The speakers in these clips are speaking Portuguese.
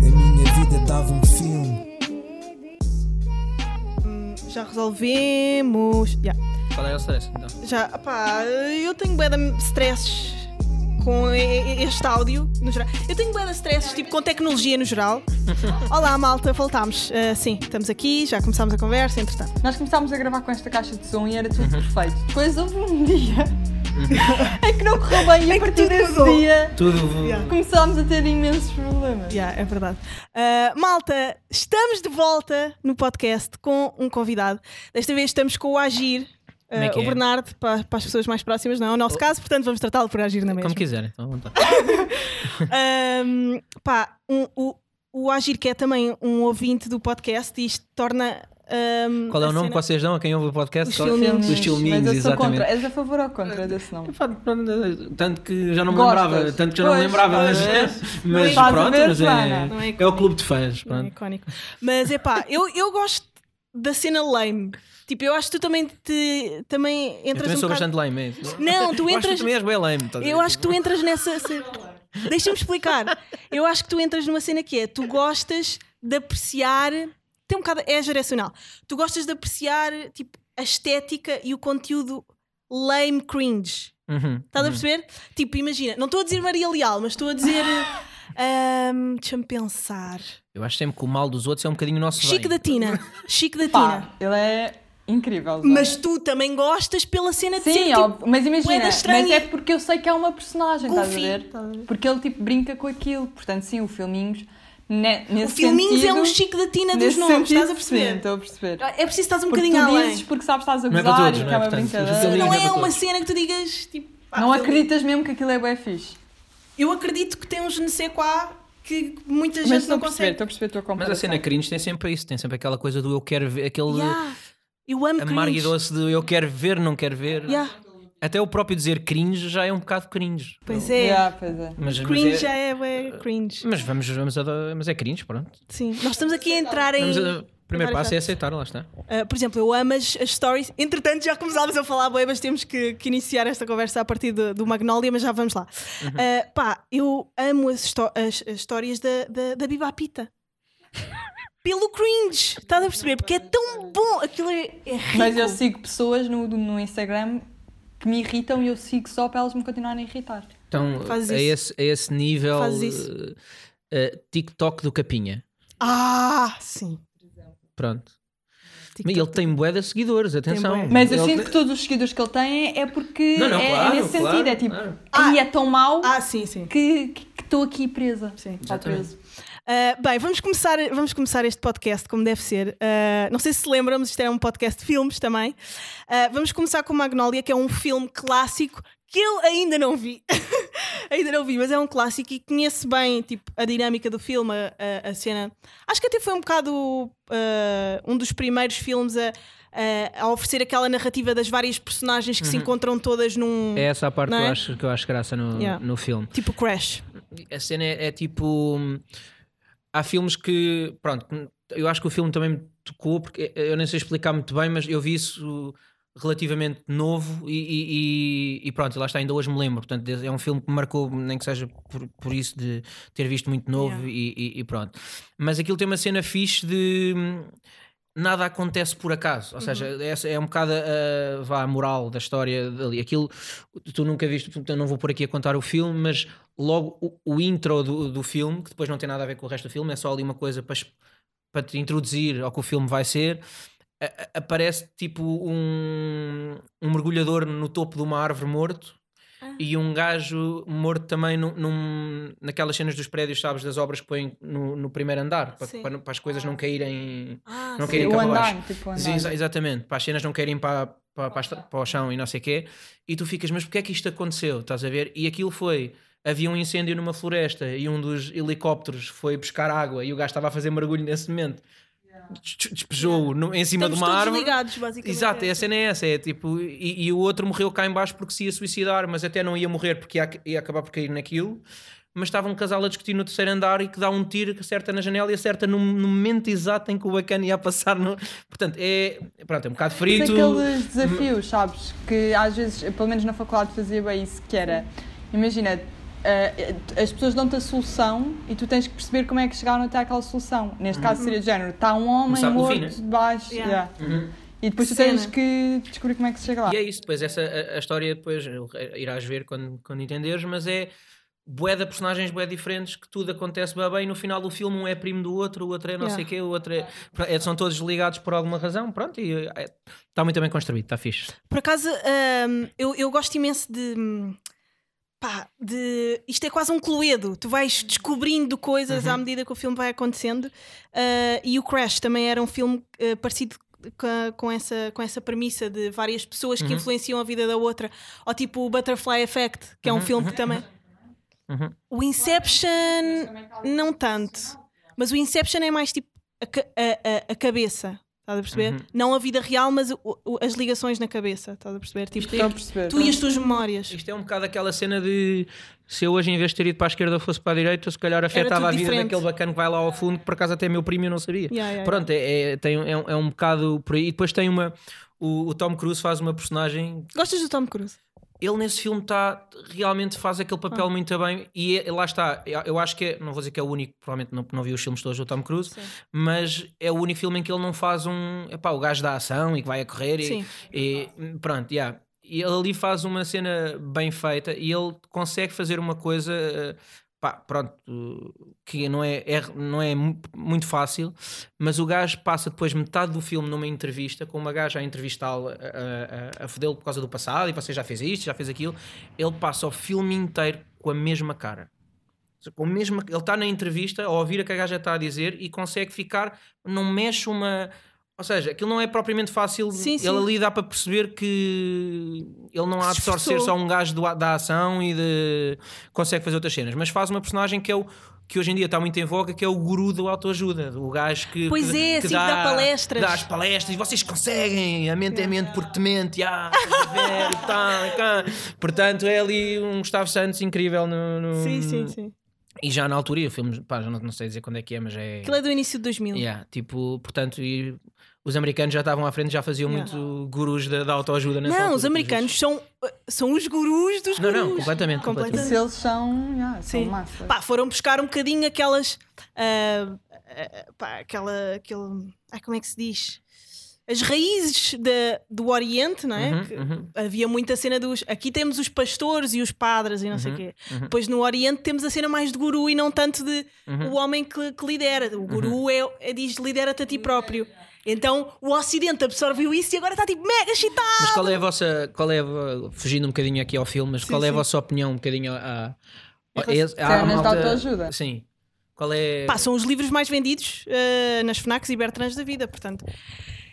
A minha vida dava um filme. Já resolvemos. Já. Qual é o stress? Então? Já, pá, eu tenho bué de stresses com e- e- este áudio no geral. Eu tenho bué de stresses, tipo, com tecnologia no geral. Olá, malta, voltámos. Ah, sim, estamos aqui, já começámos a conversa, entretanto. Nós começámos a gravar com esta caixa de som e era tudo perfeito. Depois houve um dia é que não correu bem e a partir desse mudou. dia Tudo. Yeah. começámos a ter imensos problemas. Já, é verdade. Ah, malta, estamos de volta no podcast com um convidado. Desta vez estamos com o Agir. É que o é? Bernardo, para, para as pessoas mais próximas, não é o nosso caso, portanto vamos tratá-lo por agir na mesma. Como quiserem, então, à vontade. Ahm, pá, um- o, o Agir, que é também um ouvinte do podcast, e isto torna. ahm, Qual é o nome cena- que vocês dão a quem ouve o podcast? Os Qual- filminhos. Os filminhos, Mas eu sou exatamente. contra. És a favor ou contra desse nome? Pronto, Tanto que já não me Gostas? lembrava, tanto que já não me Pois, lembrava, mas, pois. mas Estás a pronto, mas é é, é o clube de fãs. Não é Pronto. icónico. Mas é pá, eu, eu gosto da cena lame. Tipo, eu acho que tu também, te, também Eu entras também um sou bocado- bastante lame. é isso. Não, tu Eu acho que entras. também és bem lame. estás a Eu acho que tu entras nessa. Deixa-me explicar. Eu acho que tu entras numa cena que é: tu gostas de apreciar. Tem um bocado. É geracional. Tu gostas de apreciar tipo, a estética e o conteúdo lame cringe. Uhum, Estás a uhum. perceber? Tipo, imagina, não estou a dizer Maria Leal, mas estou a dizer. ahm, Deixa-me pensar. Eu acho sempre que o mal dos outros é um bocadinho o nosso Chico bem. da Tina. Chico da Tina. Pá, ele é incrível. Mas tu também gostas pela cena de ser Sim, tipo, óbvio, mas imagina, mas é porque eu sei que é uma personagem, estás a Goofy, ver? estás a ver? Porque ele tipo brinca com aquilo. Portanto, sim, o filminhos, ne, O nesse filminhos é sentido, um Chico da Tina dos nomes, sentido, estás a Sim, perceber? estou a perceber. É preciso estás um Porque bocadinho tu além. dizes porque sabes que estás a Não é gozar todos, e não que é? é uma brincadeira. filminhos Não é é uma todos. cena que tu digas tipo. pá, Não acreditas mesmo que aquilo é bué fixe. Eu acredito que tem uns não sei quá que muita gente estou não perceber, consegue. estou a perceber a tua Mas a cena cringe tem sempre isso, tem sempre aquela coisa do eu quero ver, aquele Yeah. Eu amo amargo e cringe. doce de eu quero ver, não quero ver. Yeah. Até o próprio dizer cringe já é um bocado cringe. Pois é. Yeah, pois é. Mas, Cringe mas já é, é, cringe. mas vamos, vamos a, mas é cringe, pronto. Sim. Nós estamos aqui a entrar em. A- o primeiro passo é aceitar, lá está. Uh, por exemplo, eu amo as, as stories. Entretanto, já começámos a falar, bué, mas temos que, que iniciar esta conversa a partir do, do Magnolia, mas já vamos lá. Uhum. Uh, pá, eu amo as, as- as histórias da, da, da Biba Pita. Pelo cringe, estás a perceber? Porque é tão bom, aquilo é, é rico. Mas eu sigo pessoas no, no Instagram que me irritam e eu sigo só para elas me continuarem a irritar. Então, Fazes a isso. esse, a esse nível, Fazes isso. eh, TikTok do Capinha. Ah, sim. Pronto. Mas TikTok. ele tem bué de seguidores, atenção. Mas eu Ele sinto tem- que todos os seguidores que ele tem é porque Não, não, é, é claro, nesse claro, sentido. É tipo, claro. aí é tão mau Ah, sim, sim. que estou aqui presa. Sim. Está preso. Uh, bem, vamos começar, vamos começar este podcast como deve ser. Uh, não sei se se lembram, mas isto é um podcast de filmes também. Uh, vamos começar com Magnolia, que é um filme clássico que eu ainda não vi. ainda não vi, mas é um clássico e conheço bem tipo, a dinâmica do filme, a, a- cena. Acho que até foi um bocado um dos primeiros filmes a, a- a oferecer aquela narrativa das várias personagens que se encontram todas num. É essa a parte Não que, é? eu acho, que eu acho graça no, Yeah. no filme. Tipo Crash. A cena é, é tipo. Hum, Há filmes que. Pronto, eu acho que o filme também me tocou, porque eu nem sei explicar muito bem, mas eu vi isso relativamente novo e, e- e- pronto, lá está, ainda hoje me lembro. Portanto, é um filme que me marcou, nem que seja por, por isso de ter visto muito novo Yeah. e, e- e pronto. Mas aquilo tem uma cena fixe de. Nada acontece por acaso, ou seja, essa é um bocado a, vá, a moral da história dali. Aquilo tu nunca viste, portanto, eu não vou por aqui a contar o filme, mas logo o, o intro do, do filme, que depois não tem nada a ver com o resto do filme, é só ali uma coisa para, para te introduzir ao que o filme vai ser. a- a- aparece tipo um, um mergulhador no topo de uma árvore morto e um gajo morto também num, num- naquelas cenas dos prédios, sabes, das obras que põem no, no primeiro andar, para, para, para as coisas não caírem. Ah, Não sim. cá para andar, baixo. tipo, exatamente, para as cenas não querem para, para, para, para o chão e não sei o quê, e tu ficas, mas porquê é que isto aconteceu? Estás a ver? E aquilo foi. Havia um incêndio numa floresta e um dos helicópteros foi buscar água e o gajo estava a fazer mergulho nesse momento. Des- Despejou-o no- em cima Estamos de uma todos árvore. ligados, basicamente. Exato, é a cena é essa, é tipo, e, e o outro morreu cá em baixo porque se ia suicidar, mas até não ia morrer porque ia, ia acabar por cair naquilo. mas estava um casal a discutir no terceiro andar e que dá um tiro que acerta na janela e acerta no, no momento exato em que o bacana ia passar no. Portanto, é, pronto, é um bocado frito. aqueles desafios, sabes? Que às vezes, pelo menos na faculdade, fazia bem isso, que era, imagina, as pessoas dão-te a solução e tu tens que perceber como é que chegaram até àquela solução. Neste caso seria de género, está um homem morto fim, né? debaixo. Yeah. yeah. Uhum. E depois tu tens que descobrir como é que se chega lá. E é isso, depois essa, a, a história depois irás ver quando, quando entenderes, mas é bué de personagens bué diferentes que tudo acontece bem bem no final do filme um é primo do outro, o outro é não Yeah. sei o quê, o outro é, é- são todos ligados por alguma razão, pronto, e é, está muito bem construído, está fixe. Por acaso, hum, eu, eu gosto imenso de. Pá, de. Isto é quase um cluedo. Tu vais descobrindo coisas Uhum. à medida que o filme vai acontecendo. Ah, e o Crash também era um filme ah, parecido com, com essa, com essa premissa de várias pessoas que Uhum. influenciam a vida da outra. Ou tipo o Butterfly Effect, que é um filme que também. Uhum. O Inception, não tanto. Mas o Inception é mais tipo a- a- a cabeça. Estás a perceber? Uhum. Não a vida real, mas o- o- as ligações na cabeça. Estás a perceber? Tipo, Estou a perceber. tu e as tuas memórias. Isto é um bocado aquela cena de se eu hoje em vez de ter ido para a esquerda fosse para a direita, se calhar afetava a vida diferente. daquele bacana que vai lá ao fundo, que por acaso até é meu primo eu não sabia. Yeah, yeah, Pronto, é, é, tem, é, um- é um bocado por aí. E depois tem uma. O, o Tom Cruise faz uma personagem Gostas do Tom Cruise? Ele nesse filme está realmente faz aquele papel Ah. muito bem e é- lá está, eu eu acho que é, não vou dizer que é o único, provavelmente não, não vi os filmes todos do Tom Cruise, Sim. mas é o único filme em que ele não faz um epá, o gajo da ação e que vai a correr e, e pronto, yeah. e ele ali faz uma cena bem feita e ele consegue fazer uma coisa eh, pá, pronto, que não é, é- não é mu- muito fácil, mas o gajo passa depois metade do filme numa entrevista, com uma gaja a entrevistá-lo, a, a, a fodê-lo por causa do passado, e você já fez isto, já fez aquilo. Ele passa o filme inteiro com a mesma cara. Com a mesma, ele está na entrevista a ouvir o que a gaja está a dizer e consegue ficar, não mexe uma. Ou seja, aquilo não é propriamente fácil. Sim, ele sim. ali dá para perceber que ele não há de só ser só um gajo do- da ação e de consegue fazer outras cenas, mas faz uma personagem que é o que hoje em dia está muito em voga, que é o guru do autoajuda, o gajo que, Pois que, é, que assim, que dá palestras. dá as palestras e vocês conseguem, a mente é mente porque te mente, ah, ver, tá, cá. portanto é ali um Gustavo Santos incrível no, no- Sim, sim, sim. E já na altura, e o filme, pá, já não, não sei dizer quando é que é, mas é. Aquilo é do início de 2000. Yeah, tipo, portanto, e os americanos já estavam à frente, já faziam Yeah. muito gurus da, da autoajuda nessa Não, altura, os americanos são, são os gurus dos Não, gurus. não, completamente, Se eles são, yeah, são Sim. massa. Pá, foram buscar um bocadinho aquelas. ah, ah, pá, aquela. Aquele, ai, como é que se diz? As raízes da- do Oriente, não é? Uhum, Que uhum. Havia muita cena dos. Aqui temos os pastores e os padres e não sei o quê. uhum. Depois no Oriente temos a cena mais de guru e não tanto de Uhum. o homem que, que lidera. O guru é, é diz lidera-te a ti próprio. Então o Ocidente absorveu isso e agora está tipo mega excitado. Mas qual é a vossa. Qual é a- fugindo um bocadinho aqui ao filme, mas Sim, qual é a sim. vossa opinião um bocadinho a. a, a, de autoajuda. Sim. Qual é. Pá, são os livros mais vendidos eh, nas FNACs e Bertrands da vida, portanto.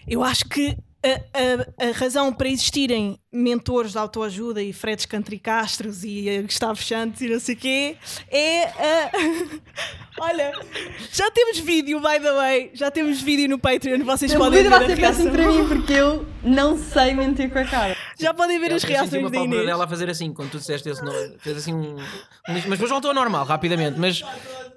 Eu acho que a, a- a razão para existirem mentores de autoajuda e Fredes Cantricastros e Gustavo Santos e não sei o quê é. eh, olha, já temos vídeo, by the way, já temos vídeo no Patreon, vocês O podem ver vídeo a vai ser péssimo para mim porque eu não sei mentir com a cara. Já podem ver Eu as senti reações uma da Inês. dela a fazer assim, quando tu disseste esse nome. Fez assim um. mas depois voltou ao normal, rapidamente. Mas,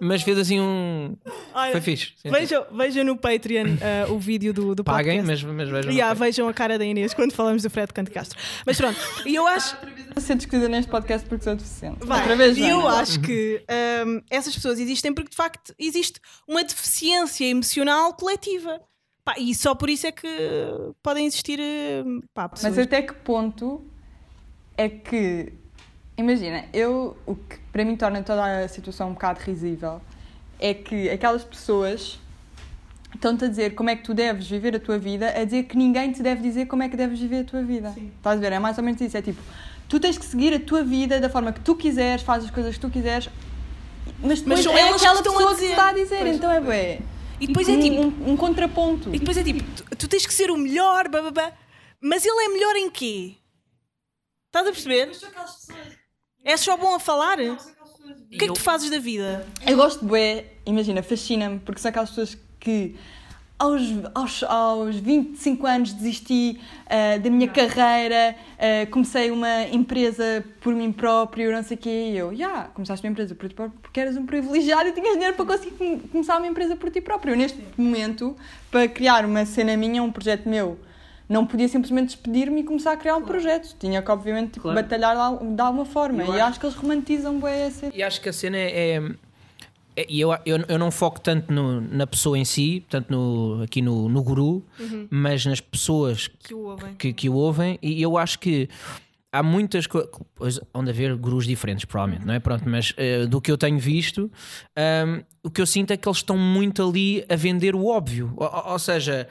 mas fez assim um. Olha, Foi fixe. Sim, Vejam, vejam no Patreon eh, o vídeo do, do Paguem, podcast. mas, mas vejam. Yeah, vejam a cara da Inês quando falamos do Fred Canto Castro. Mas pronto, e eu acho, Vou ser discutida neste podcast porque sou deficiente. vai, Outra vez, e eu acho que hum, essas pessoas existem porque de facto existe uma deficiência emocional coletiva. Pá, e só por isso é que podem existir hum, pá, pessoas. Mas até que ponto é que. Imagina, eu. O que para mim torna toda a situação um bocado risível é que aquelas pessoas estão-te a dizer como é que tu deves viver a tua vida, a dizer que ninguém te deve dizer como é que deves viver a tua vida. Estás a ver? É mais ou menos isso. É tipo, tu tens que seguir a tua vida da forma que tu quiseres, fazes as coisas que tu quiseres, mas depois são é elas que aquela estão a pessoa que está a dizer. Pois. Então é bué. E depois é um, tipo- Um, um contraponto. E depois é tipo, tu, tu tens que ser o melhor, bababá. mas ele é melhor em quê? Estás a perceber? É só bom a falar? O que é que tu fazes da vida? Eu gosto de bué, imagina, fascina-me, porque são aquelas pessoas que aos, aos, aos 25 anos desisti uh, da minha carreira, uh, comecei uma empresa por mim próprio, não sei o quê. E eu, já, yeah, começaste uma empresa por ti próprio porque eras um privilegiado e tinhas dinheiro para conseguir começar uma empresa por ti próprio. Neste momento, para criar uma cena minha, um projeto meu, não podia simplesmente despedir-me e começar a criar um projeto. Tinha que, obviamente, tipo, Claro. batalhar de alguma forma. Eu e acho- acho que eles romantizam bem essa. E acho que a cena é. é- é- E eu, eu, eu não foco tanto no- na pessoa em si, tanto no, aqui no, no guru, mas nas pessoas Que o ouvem. que, que o ouvem, e eu acho que há muitas coisas. onde haver gurus diferentes, provavelmente, não é? Pronto, mas eh, do que eu tenho visto, ahm, o que eu sinto é que eles estão muito ali a vender o óbvio. Ou- ou seja.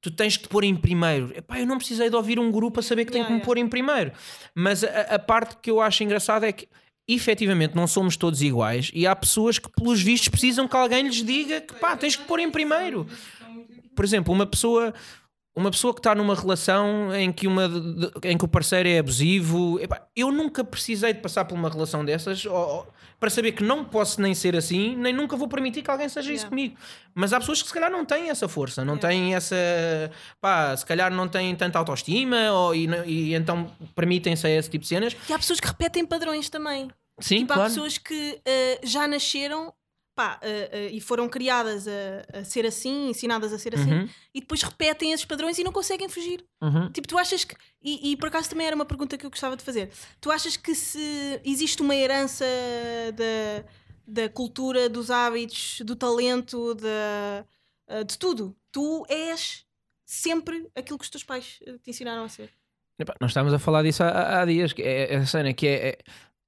Tu tens que te pôr em primeiro. Epá, eu não precisei de ouvir um guru para saber que tenho Yeah, que me pôr em primeiro. Mas a, a parte que eu acho engraçada é que efetivamente não somos todos iguais e há pessoas que, pelos vistos, precisam que alguém lhes diga que pá, tens que te pôr em primeiro. Por exemplo, uma pessoa. Uma pessoa que está numa relação em que, uma, em que o parceiro é abusivo, eu nunca precisei de passar por uma relação dessas ou- para saber que não posso nem ser assim, nem nunca vou permitir que alguém seja isso Yeah. comigo. Mas há pessoas que se calhar não têm essa força, não Yeah. têm essa. pá, se calhar não têm tanta autoestima ou, e, e então permitem-se a esse tipo de cenas. E há pessoas que repetem padrões também. Sim, Tipo, há claro. pessoas que eh, já nasceram pá, eh, eh, e foram criadas a, a ser assim, ensinadas a ser assim, Uhum, e depois repetem esses padrões e não conseguem fugir. uhum. Tipo, tu achas que. E, e por acaso também era uma pergunta que eu gostava de fazer. Tu achas que se existe uma herança da, da cultura, dos hábitos, do talento, da, eh, de tudo? Tu és sempre aquilo que os teus pais te ensinaram a ser. Epá, nós estávamos a falar disso há, há dias. É, é a cena que é, é-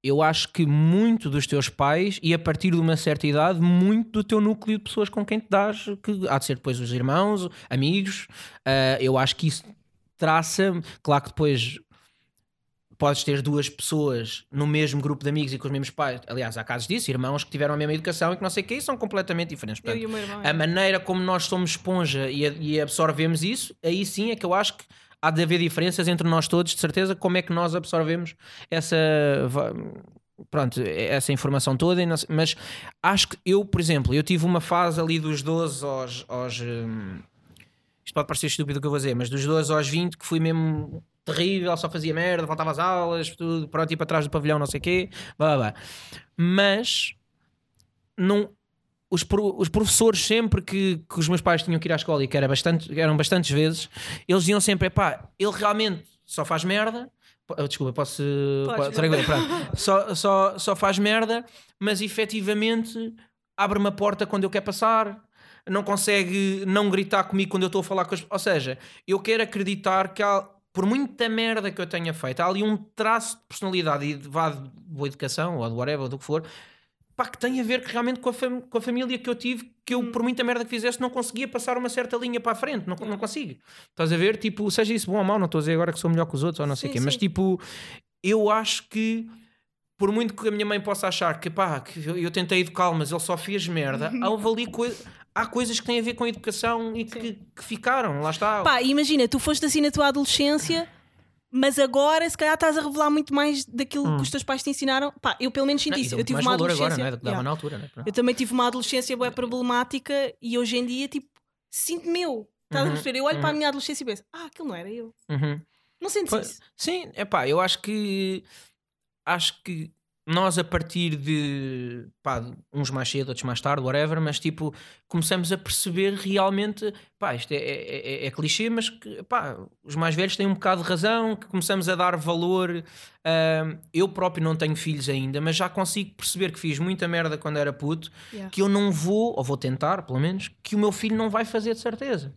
Eu acho que muito dos teus pais, e a partir de uma certa idade, muito do teu núcleo de pessoas com quem te dás, que há de ser depois os irmãos, amigos. ah, eu acho que isso traça. Claro que depois podes ter duas pessoas no mesmo grupo de amigos e com os mesmos pais. Aliás, há casos disso, irmãos que tiveram a mesma educação e que não sei o que, são completamente diferentes. Portanto, irmão. a maneira como nós somos esponja e, e absorvemos isso, aí sim é que eu acho que há de haver diferenças entre nós todos, de certeza, como é que nós absorvemos essa. Pronto, essa informação toda, mas acho que eu, por exemplo, eu tive uma fase ali dos 12 aos. aos hum, isto pode parecer estúpido o que eu vou dizer, mas dos 12 aos 20 que fui mesmo terrível, só fazia merda, faltava às aulas, tudo, pronto, ir para trás do pavilhão, não sei o quê, blá blá blá. Mas não, os, pro- os professores sempre que, que os meus pais tinham que ir à escola e que era bastante, eram bastantes vezes, eles diziam sempre: pá, ele realmente só faz merda. Oh, Desculpa, posso. Podes, tranquilo, pronto. só, só, só faz merda, mas efetivamente abre-me a porta quando eu quero passar. Não consegue não gritar comigo quando eu estou a falar com as Ou seja, eu quero acreditar que há, por muita merda que eu tenha feito, há ali um traço de personalidade e de, vá, de boa educação ou de whatever, ou do que for, pá, que tem a ver que realmente com a, com a família que eu tive, que eu, por muita merda que fizesse, não conseguia passar uma certa linha para a frente, não, não consigo. Estás a ver? Tipo, seja isso bom ou mau, não estou a dizer agora que sou melhor que os outros ou não sei o Sim, quê, mas sim. tipo, eu acho que. Por muito que a minha mãe possa achar que pá, que eu, eu tentei educá-lo, mas ele só fez merda, houve ali há coisas que têm a ver com a educação e que, que ficaram, lá está. Pá, imagina, tu foste assim na tua adolescência, mas agora se calhar estás a revelar muito mais daquilo que os teus pais te ensinaram. Pá, eu pelo menos Hum. Não, e isso. dou Eu tive uma adolescência. agora, não é? Dava Yeah. na altura, é? Pronto. Eu também tive uma adolescência bem problemática e hoje em dia, tipo, sinto-me eu. Estás a Uhum, perceber? Eu olho para a uhum. minha adolescência e penso, ah, aquilo não era eu. Uhum. Não sentes Pois, isso? Sim, é pá, eu acho que acho que nós a partir de pá, uns mais cedo, outros mais tarde, whatever, mas tipo, começamos a perceber realmente, pá, isto é, é, é- é clichê, mas que pá, os mais velhos têm um bocado de razão, que começamos a dar valor. ahm, eu próprio não tenho filhos ainda, mas já consigo perceber que fiz muita merda quando era puto, Yeah. que eu não vou, ou vou tentar, pelo menos, que o meu filho não vai fazer de certeza.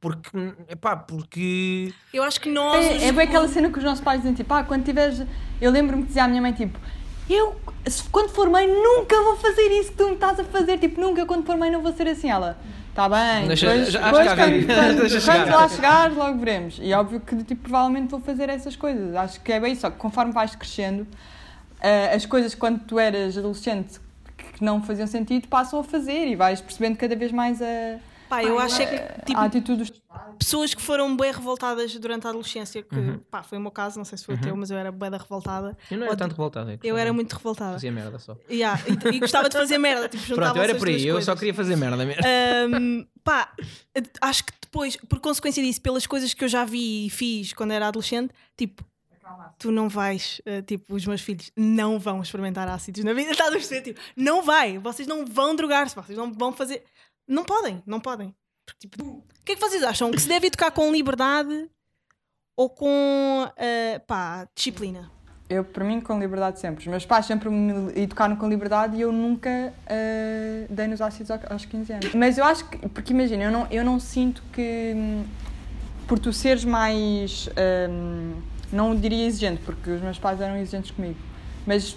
Porque, pá, porque Eu acho que nós. É, é bem aquela cena que os nossos pais dizem, tipo, ah, quando tiveres... Eu lembro-me que dizia à minha mãe, tipo, eu, quando for mãe, nunca vou fazer isso que tu me estás a fazer. Tipo, nunca, quando for mãe, não vou ser assim. Ela, está bem, Deixa- depois, já- depois acho que quando, quando, Deixa quando chegar. lá chegares, logo veremos. E óbvio que, tipo, provavelmente vou fazer essas coisas. Acho que é bem isso, só que conforme vais crescendo, ah, as coisas quando tu eras adolescente que não faziam sentido passam a fazer e vais percebendo cada vez mais a, Pá, eu acho é que, a tipo, atitude dos pessoas que foram bem revoltadas durante a adolescência, que Uhum. pá, foi o meu caso, não sei se foi o teu, mas eu era bem da revoltada. Eu não era Ou- tanto é que Eu só era muito revoltada. Fazia merda só. Yeah, e, e gostava de fazer merda, tipo, Pronto, eu era por aí. Eu só coisas. queria fazer merda mesmo. Ahm, pá, acho que depois, por consequência disso, pelas coisas que eu já vi e fiz quando era adolescente, tipo, tu não vais, eh, tipo, os meus filhos não vão experimentar ácidos na vida, estás a perceber? Tipo, não vai, vocês não vão drogar-se, vocês não vão fazer. Não podem, não podem. Porque, tipo, o que é que vocês acham? Que se deve educar com liberdade ou com, eh, pá, disciplina? Eu, para mim, com liberdade sempre. Os meus pais sempre me educaram com liberdade e eu nunca eh, dei nos ácidos ao- aos 15 anos. Mas eu acho que, porque imagina, eu não, eu não sinto que por tu seres mais. hum, não diria exigente, porque os meus pais eram exigentes comigo. Mas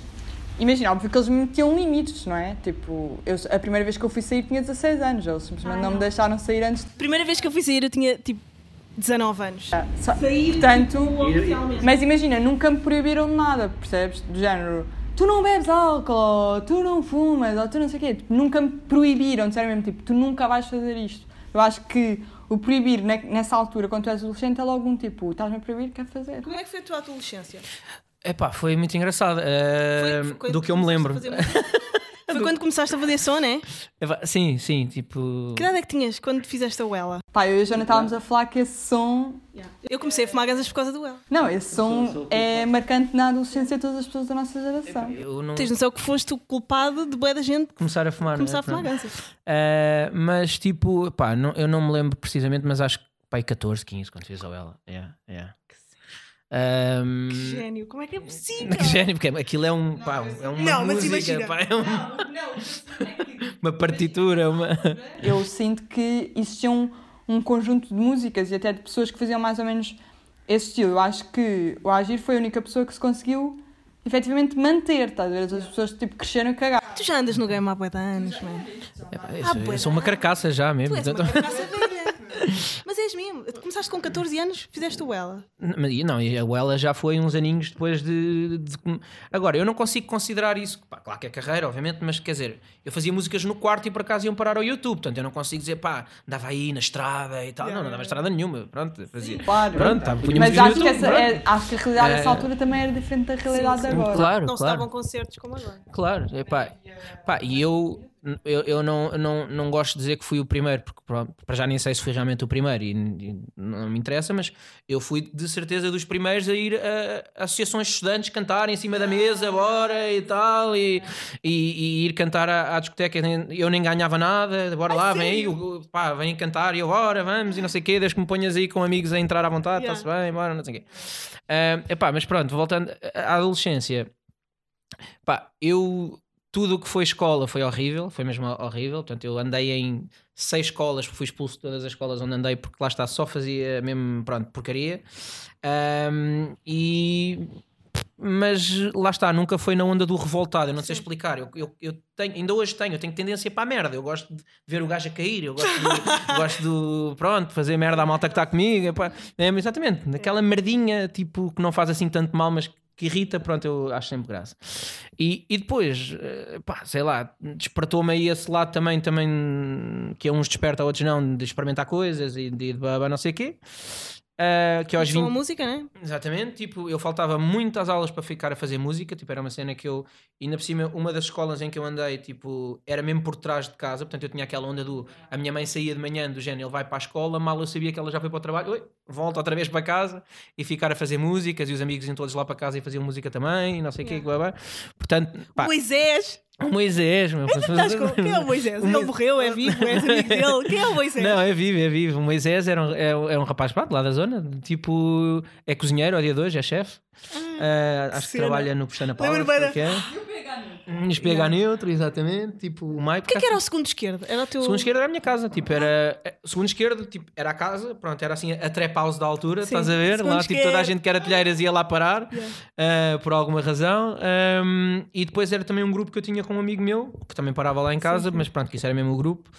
imagina, óbvio que eles me metiam limites, não é? Tipo, eu, a primeira vez que eu fui sair tinha 16 anos, eles simplesmente não me deixaram sair antes de. Primeira vez que eu fui sair, eu tinha, tipo, 19 anos. Só- Sair, Portanto, oficialmente. Mas imagina, nunca me proibiram de nada, percebes? Do género, tu não bebes álcool, tu não fumas, ou tu não sei o quê. Tipo, nunca me proibiram, disseram mesmo, tipo, tu nunca vais fazer isto. Eu acho que o proibir ne- nessa altura, quando tu és adolescente, é logo um tipo, estás-me a proibir, quer fazer. Como é que foi a tua adolescência? Epá, foi muito engraçado. eh, Foi- foi do que eu me lembro. Foi quando começaste a fazer som, né? Sim, sim, tipo. Que idade é que tinhas quando fizeste a Wella? Pá, eu e a Joana estávamos a falar que esse som. Eu comecei a fumar ganzas por causa do Wella. Não, esse som é marcante na adolescência de todas as pessoas da nossa geração. Eu não Tens noção que foste o culpado de boa da gente começar a fumar. começar né? a fumar Pronto. ganzas. Eh, mas tipo, pá, não, eu não me lembro precisamente, mas acho que pai 14, 15 quando fiz a ela. Yeah, yeah. Ahm, Que gênio, como é que é possível? que gênio, porque aquilo é um. Pá, é uma Não, mas música, imagina. pá, é um- uma partitura, uma. Eu sinto que existia um, um conjunto de músicas e até de pessoas que faziam mais ou menos esse estilo. Eu acho que o Agir foi a única pessoa que se conseguiu efetivamente manter, estás a ver? As outras pessoas tipo, cresceram e cagaram. Tu já andas no game há bué de anos, mano. Epá, eu, Ah, sou, eu pois sou uma é. carcaça já Tu mesmo. és uma portanto- carcaça. Mas és mesmo. Começaste com 14 anos, fizeste o Wella. Mas, e Não, e a Wella já foi uns aninhos depois de, de- Agora, eu não consigo considerar isso. Pá, claro que é carreira, obviamente, mas quer dizer, eu fazia músicas no quarto e por acaso iam parar ao YouTube. Portanto, eu não consigo dizer, pá, andava aí na estrada e tal. não, não andava estrada nenhuma. Pronto, fazia. Claro. Pronto, tá, Mas acho que, YouTube, essa pronto. é, acho que a realidade É. dessa altura também era diferente da realidade sim. de agora. Claro, Não se claro. davam concertos como agora. Claro, epá, pá, e eu, eu, eu não, não, não gosto de dizer que fui o primeiro, porque para já nem sei se fui realmente o primeiro e, e não me interessa, mas eu fui de certeza dos primeiros a ir a, a associações de estudantes cantar em cima da mesa, bora e tal, e, e, e ir cantar à, à discoteca. Eu nem ganhava nada, bora lá, vem aí, pá, vem cantar e eu, bora, vamos, e não sei o quê, desde que me ponhas aí com amigos a entrar à vontade, Yeah. está-se bem, bora, não sei o quê. Ah, epá, mas pronto, voltando à adolescência. Pá, eu tudo o que foi escola foi horrível, foi mesmo horrível. Portanto, eu andei em seis escolas, fui expulso de todas as escolas onde andei, porque lá está, só fazia mesmo, pronto, porcaria. Ahm, e. Mas lá está, nunca foi na onda do revoltado, eu não sei explicar. Eu, eu, eu tenho, ainda hoje tenho, eu tenho tendência para a merda. Eu gosto de ver o gajo a cair, eu gosto de, gosto de pronto, fazer merda à malta que está comigo. É, exatamente, naquela merdinha tipo que não faz assim tanto mal, mas que irrita, pronto, eu acho sempre graça. E, e depois, eh, pá, sei lá, despertou-me aí esse lado também, também que a uns desperta, a outros não, de experimentar coisas e de, de babá, não sei o quê. Ah, que aos Sou 20, a música, né? Exatamente, tipo, eu faltava muitas aulas para ficar a fazer música, tipo, era uma cena que eu, ainda por cima, uma das escolas em que eu andei, tipo, era mesmo por trás de casa, portanto eu tinha aquela onda do, a minha mãe saía de manhã do género, ele vai para a escola, mal eu sabia que ela já foi para o trabalho, oi, volta outra vez para casa e ficar a fazer músicas e os amigos iam todos lá para casa e faziam música também, e não sei o quê, blá, blá. portanto, pá, Moisés! O Moisés, meu, Estás com... Quem é o Moisés? Ele Mo- morreu, é vivo, és amigo dele. Quem é o Moisés? Não, é vivo, é vivo. O Moisés era um, é, é um rapaz pronto, lá da zona, tipo, é cozinheiro ao dia de hoje, é chefe. Ah, acho que trabalha no Pestana Palace. Lembro bem da- que é. Espega neutro, exatamente. Tipo, o Mike. O que é que era o segundo esquerdo? Era o teu. Segundo esquerdo era a minha casa, tipo, era. eh, Segundo esquerdo, tipo, era a casa, pronto, era assim a trap house da altura, Sim. estás a ver? Segundo Lá, tipo, toda a gente que era telheiras ia lá parar, eh, por alguma razão. Ahm, e depois era também um grupo que eu tinha com um amigo meu, que também parava lá em casa, mas pronto, que isso era mesmo o grupo.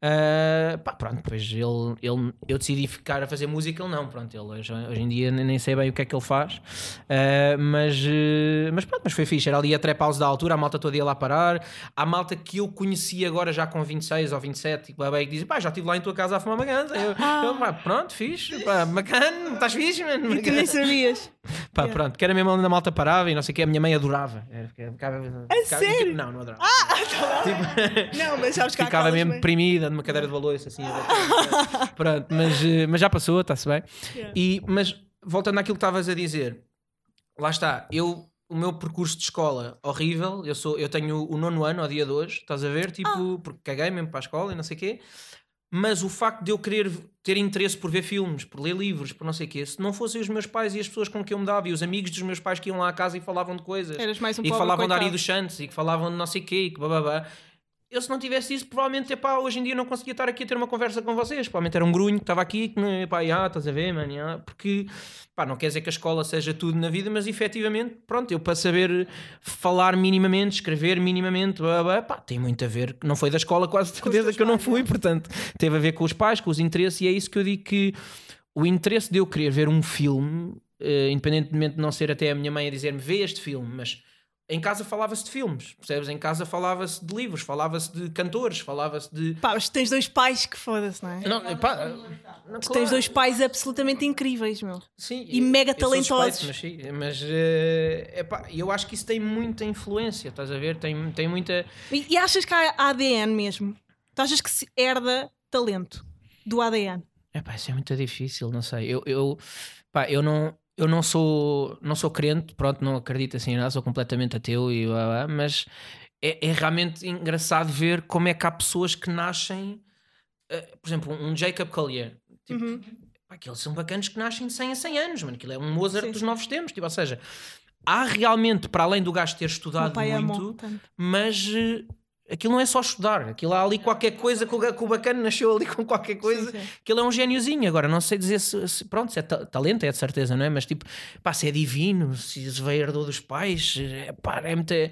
Ah, pá, pronto, depois ele, ele, eu decidi ficar a fazer música, ele não, pronto, ele hoje, hoje em dia nem nem sei bem o que é que ele faz, Ah, mas, eh, mas pronto, mas foi fixe, era ali a trap house da altura, a malta toda ia lá parar, há malta que eu conheci agora já com 26 ou 27, e que bem, que diz, pá, já estive lá em tua casa a fumar uma ganza, eu, eu, pá, pronto, fixe, pá, bacana, estás fixe, mano, E tu nem sabias. Pá, Yeah. pronto, que era mesmo onde a malta parava e não sei o que, a minha mãe adorava. Era- ficava- ficava- sério? Não, não adorava. Não, mas sabes que ficava mesmo mães- deprimida numa cadeira de valores assim. ver. pronto, mas, eh, mas já passou, está-se bem. Yeah. E, mas voltando àquilo que estavas a dizer, lá está, eu. O meu percurso de escola horrível, eu, sou, eu tenho o nono ano ao dia de hoje, estás a ver? Tipo, porque caguei mesmo para a escola e não sei o quê. Mas o facto de eu querer ter interesse por ver filmes, por ler livros, por não sei o quê, se não fossem os meus pais e as pessoas com quem eu me dava e os amigos dos meus pais que iam lá à casa e falavam de coisas um e que falavam de Ari coitado. dos Santos e que falavam de não sei o quê e que bababá. Eu se não tivesse isso, provavelmente, epá, hoje em dia não conseguia estar aqui a ter uma conversa com vocês. Provavelmente era um grunho que estava aqui, que, né, epá, já, estás a ver, mano, já. porque, pá, não quer dizer que a escola seja tudo na vida, mas efetivamente, pronto, eu para saber falar minimamente, escrever minimamente, pá, tem muito a ver, não foi da escola quase certeza que eu não fui, portanto, teve a ver com os pais, com os interesses, e é isso que eu digo que o interesse de eu querer ver um filme, eh, independentemente de não ser até a minha mãe a dizer-me vê este filme, mas em casa falava-se de filmes, percebes? Em casa falava-se de livros, falava-se de cantores, falava-se de. Pá, mas tu tens dois pais que foda-se, não é? Não, pá, não, Tu claro. tens dois pais absolutamente incríveis, meu. Sim, e eu- mega eu suspeito, talentosos. Mas, mas epá, eu acho que isso tem muita influência, estás a ver? Tem, tem muita. E, e achas que há ADN mesmo? Tu achas que se herda talento do ADN? Epá, isso é muito difícil, não sei. Eu, eu, pá, eu não. Eu não sou, não sou crente, pronto, não acredito assim em nada, sou completamente ateu e blá, blá, mas é, é realmente engraçado ver como é que há pessoas que nascem, eh, por exemplo, um Jacob Collier, tipo, Uhum. aqueles são bacanas que nascem de 100 a 100 anos, mano, aquilo é um Mozart Sim, dos novos tempos, tipo, ou seja, há realmente, para além do gajo ter estudado amou muito, mas eh, aquilo não é só estudar, aquilo há ali qualquer coisa que o, bacana nasceu ali com qualquer coisa, Sim, sim. que ele é um gêniozinho. Agora, não sei dizer se, se- pronto, se é ta- talento, é de certeza, não é? Mas tipo, pá, se é divino, se veio herdou dos pais, é, pá, é, muito, é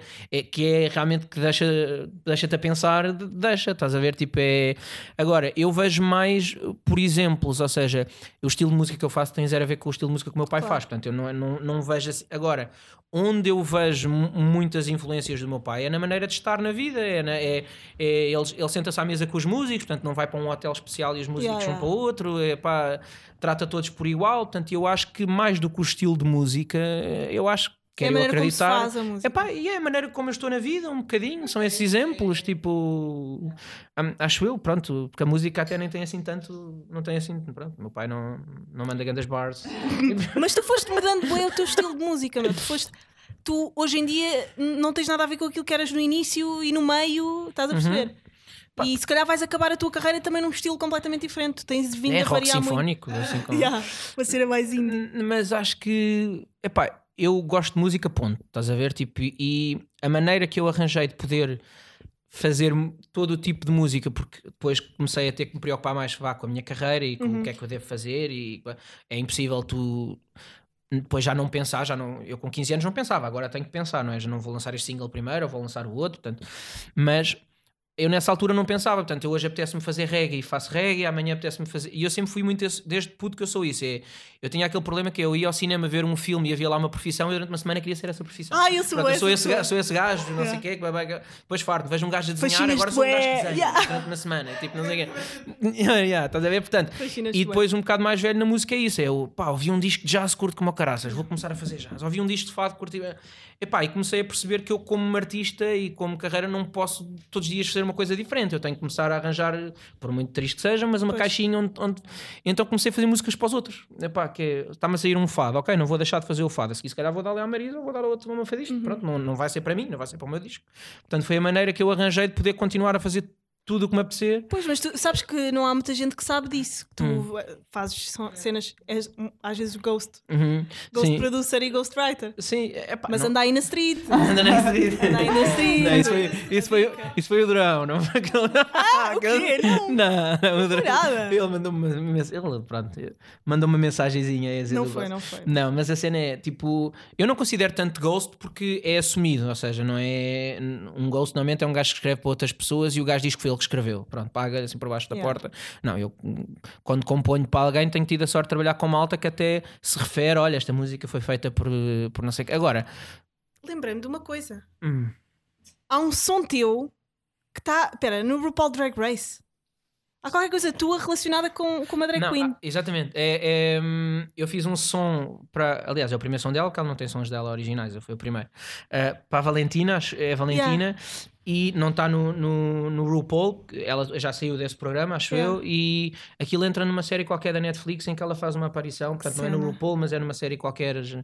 que é realmente que deixa, deixa-te a pensar, de- deixa, estás a ver? Tipo, é. Agora, eu vejo mais por exemplos, ou seja, o estilo de música que eu faço tem zero a ver com o estilo de música que o meu pai Claro. faz, portanto, eu não, não, não vejo assim. Agora, onde eu vejo mu- muitas influências do meu pai é na maneira de estar na vida, é, na- é, é ele, ele senta-se à mesa com os músicos, portanto, não vai para um hotel especial e os músicos Yeah, vão yeah. para outro, é pá, trata todos por igual. Portanto, eu acho que mais do que o estilo de música, eu acho É quero como se acreditar. faz a música. Epá, e é a maneira como eu estou na vida, um bocadinho, são esses exemplos, tipo, acho eu, pronto, porque a música até nem tem assim tanto, não tem assim, pronto, meu pai não, não manda grandes bars. Mas tu foste mudando bem o teu estilo de música, meu. Tu foste. Tu hoje em dia não tens nada a ver com aquilo que eras no início e no meio, estás a Uhum. perceber? E se calhar vais acabar a tua carreira também num estilo completamente diferente. Tens vindo é a rock variar muito. sinfónico, assim como... Yeah, uma cena mais indie. Mas acho que, epá, eu gosto de música, ponto, estás a ver? Tipo, e a maneira que eu arranjei de poder fazer todo o tipo de música, porque depois comecei a ter que me preocupar mais vá, com a minha carreira e com Uhum. o que é que eu devo fazer, e é impossível tu depois já não pensar, já não, eu com 15 anos não pensava, agora tenho que pensar, não é? Já não vou lançar este single primeiro, ou vou lançar o outro, portanto, mas eu nessa altura não pensava, portanto, eu hoje apetece-me fazer reggae e faço reggae, amanhã apetece-me fazer. E eu sempre fui muito esse, desde puto que eu sou isso. É, eu tinha aquele problema que eu ia ao cinema ver um filme e havia lá uma profissão e durante uma semana queria ser essa profissão. Ah, eu sou Pronto, eu essa sou esse, gajo, sou esse gajo, não sei Yeah. o quê, que vai- depois farto, vejo um gajo a desenhar, agora sou um gajo que desenha yeah. durante uma semana, tipo, não sei o quê. Yeah, estás a ver? Portanto, e depois um bocado mais velho na música é isso, é eu, pá, ouvi um disco de jazz, curto como o caraças, vou começar a fazer jazz. Ouvi um disco de fado, curti. Epá, e comecei a perceber que eu como artista e como carreira não posso todos os dias fazer uma coisa diferente, eu tenho que começar a arranjar, por muito triste que seja, mas uma Pois. caixinha onde, onde- Então comecei a fazer músicas para os outros. Epá, que é, está-me a sair um fado, ok, não vou deixar de fazer o fado, a seguir se calhar vou dar ali à Marisa ou vou dar a outro uma fadista, Uhum. pronto, não, não vai ser para mim, não vai ser para o meu disco. Portanto, foi a maneira que eu arranjei de poder continuar a fazer tudo o que me apetecer. Pois, mas tu sabes que não há muita gente que sabe disso. Que tu Hum. eh, fazes cenas, és, às vezes ghost, Uhum. ghost Sim, producer e ghostwriter. sim, epá, Mas não- anda aí na street. Anda na street. Anda aí na street. Não, isso, foi, isso, foi, isso foi o Durão, não foi aquele. Ah, o quê? Não. Não, não, o nada. Ele mandou-me uma, ele, pronto, mandou uma mensagenzinha Não foi, Ghost. não foi. Não, mas a cena é tipo, eu não considero tanto ghost porque é assumido, ou seja, não é um ghost normalmente é um gajo que escreve para outras pessoas e o gajo diz que foi ele que escreveu. Pronto, paga assim por baixo da Yeah. porta. Não, eu quando componho para alguém tenho tido a sorte de trabalhar com malta que até se refere: olha, esta música foi feita por, por não sei o quê. Agora, Lembrei-me de uma coisa. hum, Há um som teu que está. Espera, no RuPaul Drag Race. Há qualquer coisa tua relacionada com, com uma drag não, queen. ah, exatamente. É, é, hum, eu fiz um som para. Aliás, é o primeiro som dela, que ela não tem sons dela originais, foi o primeiro. Ah, para a Valentina, acho- é a Valentina, e não está no, no, no RuPaul, ela já saiu desse programa, acho Yeah. eu, e aquilo entra numa série qualquer da Netflix em que ela faz uma aparição, portanto não é no. RuPaul, mas é numa série qualquer, as,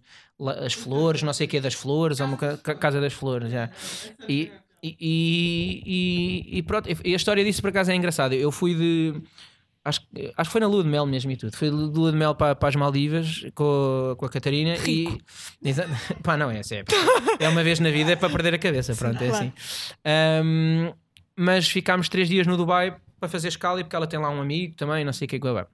as flores, não sei o que das flores, ou uma ca- ca- Casa das Flores, já. E, e, e, e- e pronto, e a história disso por acaso é engraçada. Eu fui de. Acho, que- acho que foi na lua de mel mesmo e tudo. Fui de lua de mel para, para as Maldivas com, a- com a Catarina e. Exa- Pá, não é, é, é uma vez na vida, é para perder a cabeça. Pronto, é claro. assim. Ahm, mas ficámos três dias no Dubai para fazer escala e porque ela tem lá um amigo também, não sei o que é que vai.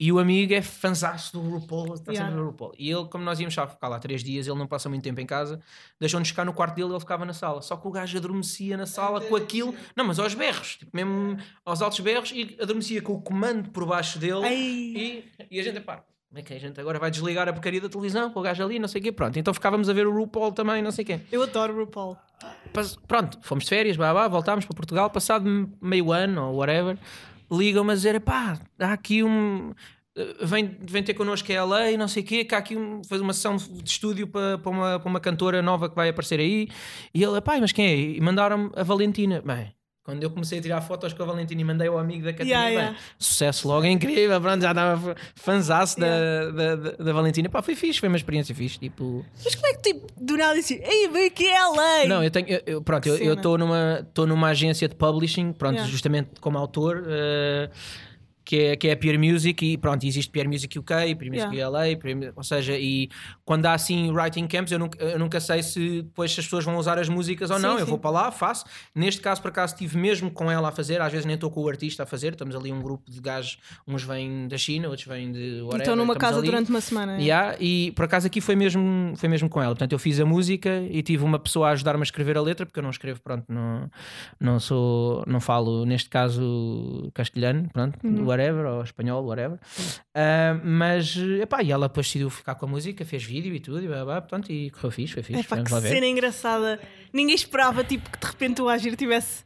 E o amigo é fanzaço do RuPaul, está Yeah. sempre no RuPaul. E ele, como nós íamos só ficar lá três dias, ele não passa muito tempo em casa, deixou-nos ficar no quarto dele ele ficava na sala. Só que o gajo adormecia na sala com aquilo, não, mas aos berros, tipo, mesmo aos altos berros, e adormecia com o comando por baixo dele. E, e a gente, pá, como é que a gente agora vai desligar a porcaria da televisão com o gajo ali, não sei o quê. Pronto, então ficávamos a ver o RuPaul também, não sei o quê. Eu adoro RuPaul. Pas- Pronto, fomos de férias, blá, blá, voltámos para Portugal, passado meio ano ou whatever, ligam-me a dizer: pá, há aqui um. eh, Vem, vem ter connosco a LA e não sei o quê, que há aqui um, fazer uma sessão de estúdio para, para, uma, para uma cantora nova que vai aparecer aí. E ele, pá, mas quem é? E mandaram-me a Valentina. Bem, quando eu comecei a tirar fotos com a Valentina e mandei ao amigo da Catarina, Yeah, yeah. sucesso logo, incrível, pronto, já estava fanzaço da, da, da, da Valentina. Pá, foi fixe, foi uma experiência fixe, tipo... Mas como é que tipo, do nada disse, ei, vem aqui é LA? Não, eu tenho. eu- pronto, eu estou numa, tô numa agência de publishing, pronto, Yeah. justamente como autor, eh, que, é, que é a Peer Music, e pronto, existe Peer Music UK, Peer Music Yeah. LA, Peer ou seja, e quando há assim writing camps, eu nunca, eu nunca sei se depois se as pessoas vão usar as músicas ou Sim, não. Eu sim. vou para lá, faço. Neste caso, por acaso, estive mesmo com ela a fazer, às vezes nem estou com o artista a fazer, estamos ali um grupo de gajos, uns vêm da China, outros vêm de whatever. Estão numa casa ali. durante uma semana. Yeah, e por acaso aqui foi mesmo, foi mesmo com ela. Portanto, eu fiz a música e tive uma pessoa a ajudar-me a escrever a letra, porque eu não escrevo, pronto, não, não sou, não falo, neste caso, castelhano, pronto, Uhum. Whatever, ou espanhol, whatever. Ah, mas, epá, e ela depois decidiu ficar com a música, fez vídeo e tudo, e blá, blá, portanto, e correu fixe, foi fixe. É pá, que lá ver. cena engraçada. Ninguém esperava tipo, que de repente o Agir tivesse,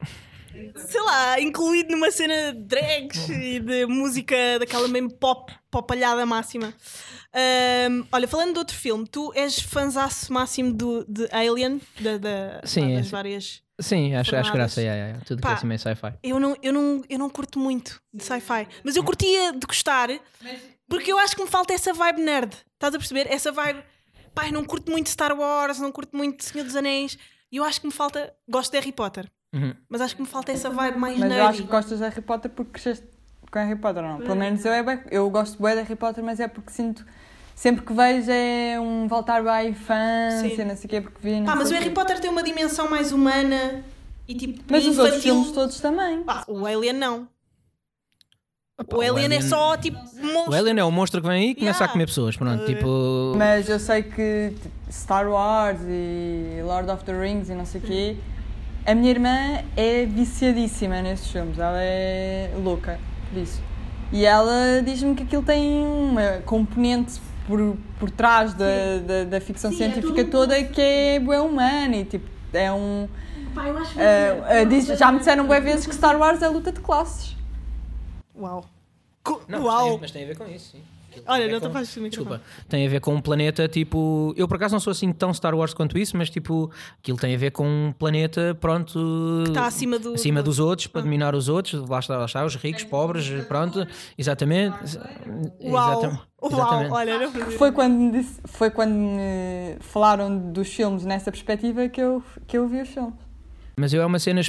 sei lá, incluído numa cena de drags e de música daquela mesmo pop, popalhada máxima. Ahm, olha, falando de outro filme, tu és fanzaço máximo do, de Alien, da, da, Sim, pá, é das sim. várias. Sim, acho, acho graça, yeah, yeah, yeah. tudo que Pá. é assim meio sci-fi. Eu não, eu, não, eu não curto muito de sci-fi, mas eu curtia de gostar porque eu acho que me falta essa vibe nerd. Estás a perceber? Essa vibe. Eu não curto muito Star Wars, não curto muito Senhor dos Anéis. E eu acho que me falta. Gosto de Harry Potter, Uhum. mas acho que me falta essa vibe mais Mas eu nerdy. acho que gostas de Harry Potter porque cresceste com Harry Potter, não? Pelo menos eu, é bem, eu gosto bem de Harry Potter, mas é porque sinto. Sempre que vejo é um voltar à infância, Sim. não sei o quê, porque vi. Pá, mas o Harry quê. Potter tem uma dimensão mais humana e tipo. Mas os infantil. outros filmes todos também. Pá, o Alien não. Opa, O Alien, é só tipo. O Monstro. Alien é o monstro que vem aí e começa Yeah. a comer pessoas, pronto, tipo... Mas eu sei que tipo, Star Wars e Lord of the Rings e não sei o quê. A minha irmã é viciadíssima nesses filmes, ela é louca por isso. E ela diz-me que aquilo tem uma componente por, por trás da, da, da ficção Sim, é científica tudo- toda que é bué humana e tipo, é um. Pá, eu acho ah, ah, diz- já me disseram bué vezes que Star Wars é luta de classes. Uau. Co- Não, mas Uau. tem, mas tem a ver com isso, sim. Olha, tem a ver não te com- afastes do microfone. Desculpa. Tem a ver com um planeta tipo. Eu por acaso não sou assim tão Star Wars quanto isso, mas tipo, aquilo tem a ver com um planeta, pronto. Está acima do. acima do- dos outros, para dominar os outros, lá está, lá está, os ricos, pobres, pronto, exatamente. Uau. Exatamente. Uau. Olha, não Foi quando me, disse- foi quando me falaram dos filmes nessa perspectiva que eu, que eu vi os filmes. Mas eu é uma cena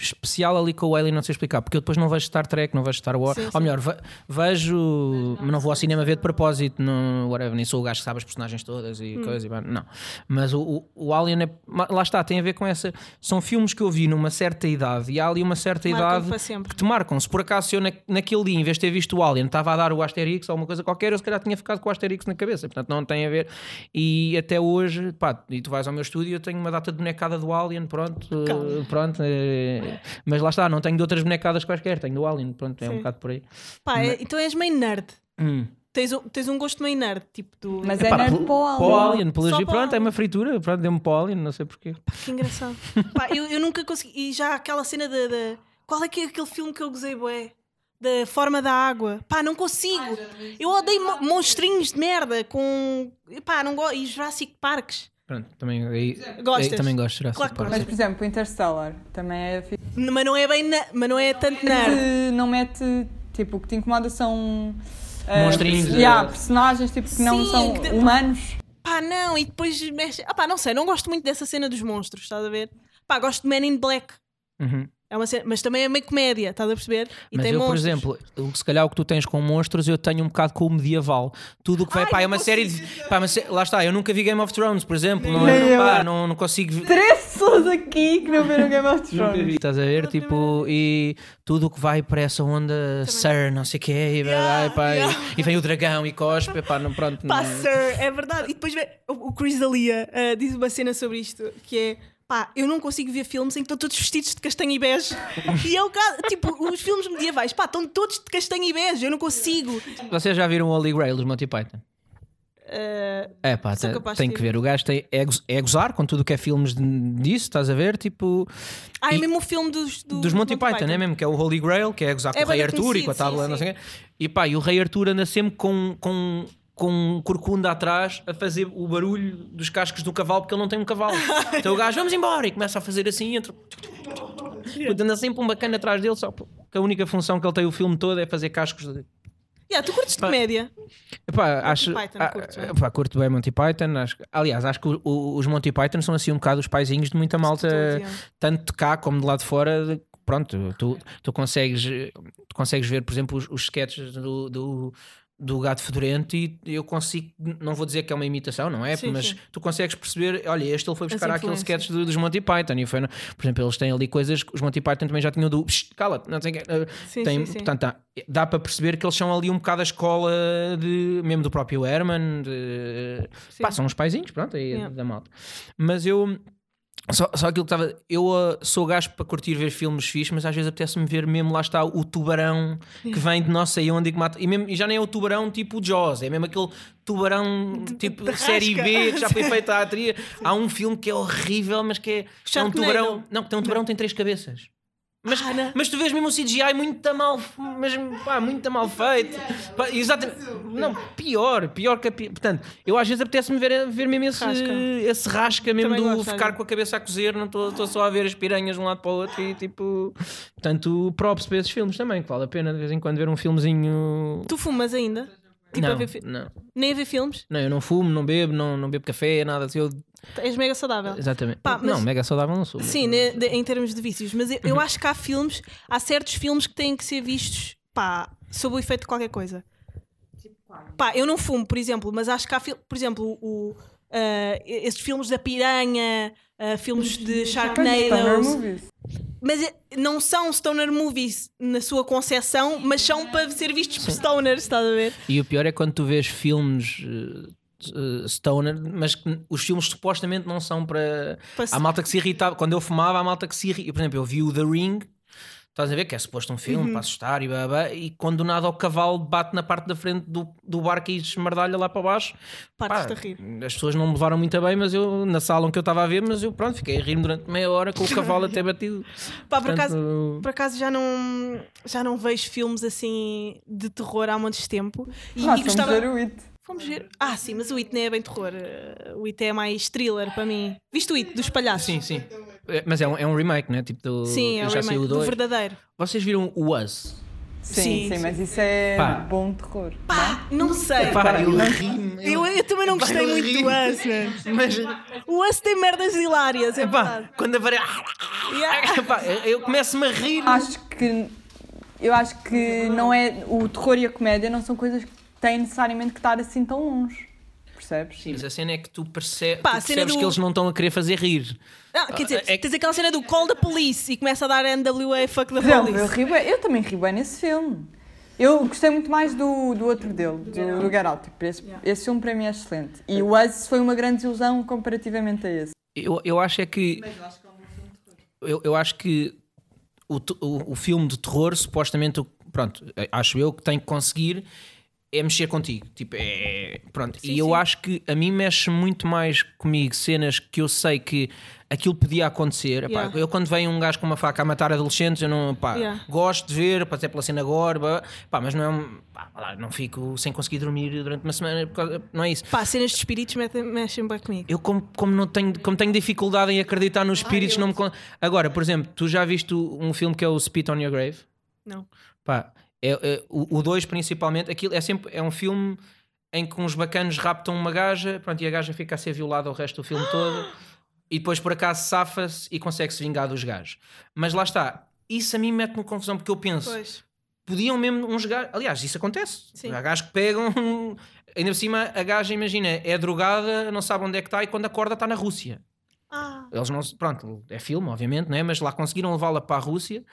especial ali com o Alien, não sei explicar, porque eu depois não vejo Star Trek, não vejo Star Wars, Sim, ou sim. melhor, ve- vejo, mas não vou ao cinema ver de propósito, não, whatever, nem sou o gajo que sabe as personagens todas e Hum. coisa, e não. Mas o, o, o Alien, é, lá está, tem a ver com essa. São filmes que eu vi numa certa idade e há ali uma certa idade que te marcam. Se por acaso eu na, naquele dia, em vez de ter visto o Alien, estava a dar o Asterix ou alguma coisa qualquer, eu se calhar tinha ficado com o Asterix na cabeça. Portanto, não tem a ver. E até hoje, pá, e tu vais ao meu estúdio, eu tenho uma data de bonecada do Alien, pronto, eh, pronto, eh, mas lá está, não tenho de outras bonecadas quaisquer, tenho do Alien, pronto, é um Sim. bocado por aí. Pá, é- então és meio nerd. Hum. Tens um, tens um gosto meio nerd, tipo do. Mas Epá, é nerd para o Alien. Para o Alien, pela pronto, é uma fritura, pronto, deu-me para o Alien, não sei porquê. Que engraçado. Pá, eu, eu nunca consegui. E já aquela cena da. da- Qual é que é aquele filme que eu gozei, bué? Da forma da água. Pá, não consigo. Eu odeio mo- monstrinhos de merda com. Pá, não gosto. E Jurassic Parks. Pronto, também, aí, Gostas? aí também gosto de Jurassic Claro Park. Mas, por exemplo, Interstellar também é fixe. Mas não é bem. na- Mas não é tanto nerd. não mete. Tipo, o que te incomoda são. eh, Monstrinhos, perso- eh. yeah, personagens tipo, que não Sim, são que te- humanos. Pá, não. E depois mexe. Ah, pá, não sei. Não gosto muito dessa cena dos monstros, estás a ver? Pá, gosto de Men in Black. Uhum. É uma cena, mas também é meio comédia, estás a perceber? E Mas tem eu, por monstros. exemplo, o que se calhar o que tu tens com monstros, eu tenho um bocado com o medieval. Tudo o que vai, Ai, pá, é não uma série de. Pá, mas, lá está, eu nunca vi Game of Thrones, por exemplo. Não, Nem eu. pá, não, não consigo ver. Três pessoas aqui que não viram Game of Thrones. estás a ver? Tipo, e tudo o que vai para essa onda, Sir, não sei o quê, e, Yeah, pá, e- yeah. e, vem o dragão e cospe, pá, não, pronto. Pá, não- sir, é verdade. E depois vê- o Chris D'Elia ah, diz uma cena sobre isto que é. Pá, eu não consigo ver filmes em que estão todos vestidos de castanho e bege. e é o caso, tipo, os filmes medievais, pá, estão todos de castanho e bege, eu não consigo. Vocês já viram o Holy Grail dos Monty Python? Ah, É pá, tem, tem que ver. O gajo tem, é, é gozar com tudo o que é filmes disso, estás a ver? Tipo, ah, é E- mesmo o filme dos, do- dos Monty, Python, é mesmo? Que é o Holy Grail, que é gozar É com o Rei Arthur e com a tábua, sim, não sei o quê. E pá, e o Rei Arthur anda sempre com, com, com um corcunda atrás a fazer o barulho dos cascos do cavalo porque ele não tem um cavalo. então o gajo, vamos embora! E começa a fazer assim, entra. Anda sempre um bacana atrás dele, só que a única função que ele tem o filme todo é fazer cascos. De... Yeah, tu curtes de Pá, comédia? Epá, acho, Python, ah, curtes, não é? epá, curto bem Monty Python. Acho, aliás, acho que o- o- os Monty Python são assim um bocado os paizinhos de muita malta, tanto de cá como de lá de fora. de- Pronto, tu, tu, consegues, tu consegues ver, por exemplo, os, os sketches do, do, do Gato Fedorento e eu consigo, não vou dizer que é uma imitação, não é? Sim, Mas sim. tu consegues perceber, olha, este ele foi buscar aquele sketch do- dos Monty Python e foi, por exemplo, eles têm ali coisas que os Monty Python também já tinham do "Psst, cala-te, não sei o quê", eh, Sim, tem, sim, portanto, dá, dá para perceber que eles são ali um bocado a escola de, mesmo do próprio Herman, de, pá, são os paizinhos, pronto, aí Yeah. da malta. Mas eu, só, só aquilo que estava, eu uh, sou gajo para curtir ver filmes fixos, mas às vezes apetece-me ver mesmo, lá está, o tubarão que vem de não sei onde e que mata, e, mesmo, e já nem é o tubarão tipo Jaws, é mesmo aquele tubarão tipo de série rasca. B que já foi feita a atria. Há um filme que é horrível, mas que é, é um tubarão, não, que tem um tubarão que tem três cabeças. Mas, Ah, mas tu vês mesmo o CGI muito mal, mas pá, muito mal feito. Pá, exatamente. Não, pior, pior que a pi- Portanto, eu às vezes apetece-me ver, ver mesmo esse Rasca. esse rasca mesmo Também do gosto, ficar olha. com a cabeça a cozer, não estou só a ver as piranhas de um lado para o outro e tipo. Portanto, props para esses filmes também, que vale a pena de vez em quando ver um filmezinho. Tu fumas ainda? Tipo a não, ver fi- não, Nem a ver filmes? não, eu não fumo, não bebo, não, não bebo café, nada assim. Eu, És mega saudável. exatamente. Pá, mas- Não, mega saudável não sou. Sim, né, de- em termos de vícios. Mas eu, eu acho que há filmes, há certos filmes que têm que ser vistos, pá, sob o efeito de qualquer coisa. Pá, eu não fumo, por exemplo, mas acho que há, fil- por exemplo, o, ah, esses filmes da piranha, ah, filmes de Movies. mas eh, não são stoner movies na sua concepção, mas são para ser vistos por stoners, estás a ver? E o pior é quando tu vês filmes eh, eh, stoner, mas que os filmes supostamente não são para. Para Há malta que se irritava. Quando eu fumava, há malta que se irritava. Por exemplo, eu vi o The Ring. Estás a ver que é suposto um filme Uhum. para assustar e blá, blá, blá, e quando do nada o cavalo bate na parte da frente do, do barco e esmardalha lá para baixo. Partes-te pá, a rir. As pessoas não me levaram muito bem, mas eu na sala onde eu estava a ver, mas eu pronto, fiquei a rir durante meia hora com o cavalo até batido. Pá, por acaso, Portanto, por acaso já não, já não vejo filmes assim de terror há muito tempo. E, Ah, e vamos gostava. ver o It. Fomos ver. Ah, sim, mas o It não é bem terror. Uh, O It é mais thriller para mim. Viste o It dos palhaços? Sim, sim. É, Mas é um, é um remake, né? Tipo do, Sim, é o já remake do verdadeiro. Vocês viram o Us? Sim, Sim, sim, sim. mas isso é Pá. bom terror. Pá, não sei. Pá, eu. Eu, eu também não gostei muito ri. do Us, mano. Mas, O Us tem merdas hilárias, é pá, quando aparece. Yeah. Pá, eu, eu começo-me a rir. Acho que eu acho que não é o terror e a comédia não são coisas que têm necessariamente que estar assim tão longe. Percebes? Sim, mas a cena é que tu, perce... Pá, tu a cena percebes do- que eles não estão a querer fazer rir. Não, quer dizer, É que- tens aquela cena do Call the Police e começa a dar NWA Fuck the Por exemplo, eu, Police. ri bué- eu também ri bem nesse filme. Eu gostei muito mais do, do outro dele, do, do Get Out. Tipo, esse, esse filme para mim é excelente. E o Us foi uma grande ilusão comparativamente a esse. Eu, eu acho é que. Eu, eu acho que o, te- o, o filme de terror, supostamente, o- pronto, acho eu que tem que conseguir é mexer contigo. Tipo, é. Pronto. Sim, e eu sim. acho que a mim mexe muito mais comigo cenas que eu sei que aquilo podia acontecer. Epá, Yeah. eu, quando vem um gajo com uma faca a matar adolescentes, eu não. Pá, Yeah. gosto de ver, até pela cena agora, pá, mas não é um. Pá, não fico sem conseguir dormir durante uma semana. causa- Não é isso. Pá, cenas de espíritos metem- mexem bem comigo. Eu, como, como, não tenho, como tenho dificuldade em acreditar nos espíritos, não me. Agora, por exemplo, tu já viste um filme que é o Spit on Your Grave? Não. Pá, é, é- o 2 principalmente, aquilo é sempre é um filme em que uns bacanos raptam uma gaja, pronto, e a gaja fica a ser violada o resto do filme todo, e depois por acaso safa-se e consegue-se vingar dos gajos. Mas lá está, isso a mim mete-me confusão, porque eu penso, Pois. podiam mesmo uns gajos. Aliás, isso acontece. Sim. Há gajos que pegam. Ainda por cima, a gaja, imagina, é drogada, não sabe onde é que está e quando acorda está na Rússia. Ah, Eles não. Pronto, é filme, obviamente, não é? Mas lá conseguiram levá-la para a Rússia,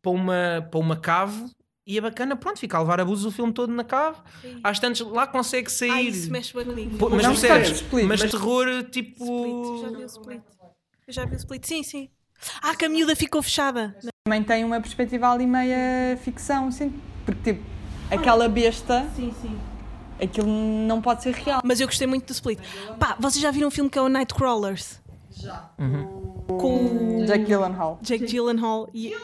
para uma, para uma cave. E a bacana, pronto, fica a levar abusos o filme todo na cave. Sim. Às tantas, lá consegue sair. ah isso mexe bem comigo. Pô, mas Não percebes? Split, mas mas- terror Split, tipo. eu já vi o Split. Eu já vi o Split, sim, sim. Ah, que a miúda ficou fechada. Também tem uma perspectiva ali meia ficção, sim. Porque, tipo, aquela besta, Sim, sim. aquilo não pode ser real. Mas eu gostei muito do Split. Pá, vocês já viram um filme que é o Nightcrawlers? Com o Jack Gyllenhaal. Jake Gyllenhaal e,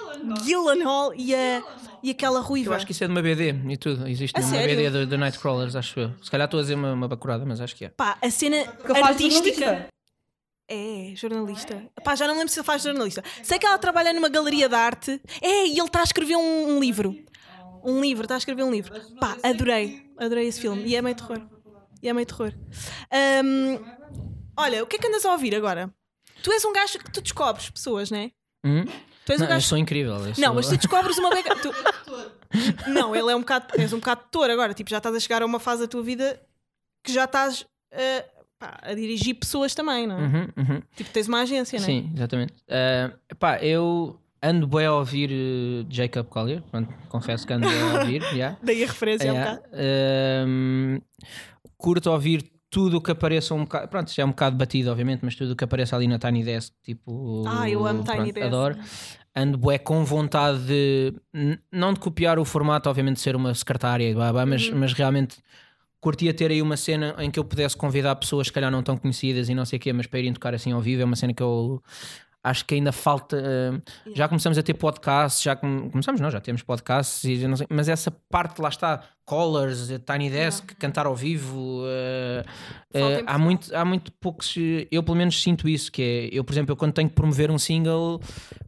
Gyllenhaal e, a, e aquela ruiva. Eu acho que isso é de uma BD e tudo. Existe A uma sério? BD do, do Nightcrawlers, acho eu. Se calhar estou a dizer uma, uma bacurada, mas acho que é. Pá, a cena artística. jornalista. É, jornalista. Pá, já não lembro se ele faz jornalista. Sei que ela trabalha numa galeria de arte. É, e ele está a escrever um, um livro. Um livro, está a escrever um livro. Pá, adorei. Adorei esse filme. E é meio terror. E é meio terror. Ahm, olha, o que é que andas a ouvir agora? Tu és um gajo que tu descobres pessoas, não é? Hum? Tu és um Não, eu gajo. sou incrível. eu Não, sou- mas tu descobres uma beca. tu- Não, ele é um bocado. És um bocado tutor agora. Tipo, já estás a chegar a uma fase da tua vida que já estás pá, a dirigir pessoas também, não é? Uhum, uhum. Tipo, tens uma agência, não é? Sim, exatamente. Ah, pá, eu ando bem a ouvir eh, Jacob Collier, pronto, confesso que ando a ouvir, já. Daí a referência, é um Yeah. bocado. Ahm, curto ouvir tudo o que apareça um bocado, pronto, já é um bocado batido, obviamente, mas tudo o que apareça ali na Tiny Desk, tipo. Ah, eu amo Tiny pronto, Desk. Adoro. Ando bué com vontade de, não de copiar o formato, obviamente, de ser uma secretária, e blá, blá, mas, Uhum. mas realmente curtia ter aí uma cena em que eu pudesse convidar pessoas, se calhar não tão conhecidas e não sei o quê, mas para irem tocar assim ao vivo. É uma cena que eu acho que ainda falta. eh, já começamos a ter podcasts, já come- começamos, não, já temos podcasts, e não sei, mas essa parte lá está, Callers, eh, Tiny Desk, cantar ao vivo. Falta em há, muito, há muito poucos. Eu pelo menos sinto isso, que é eu, por exemplo, eu quando tenho que promover um single,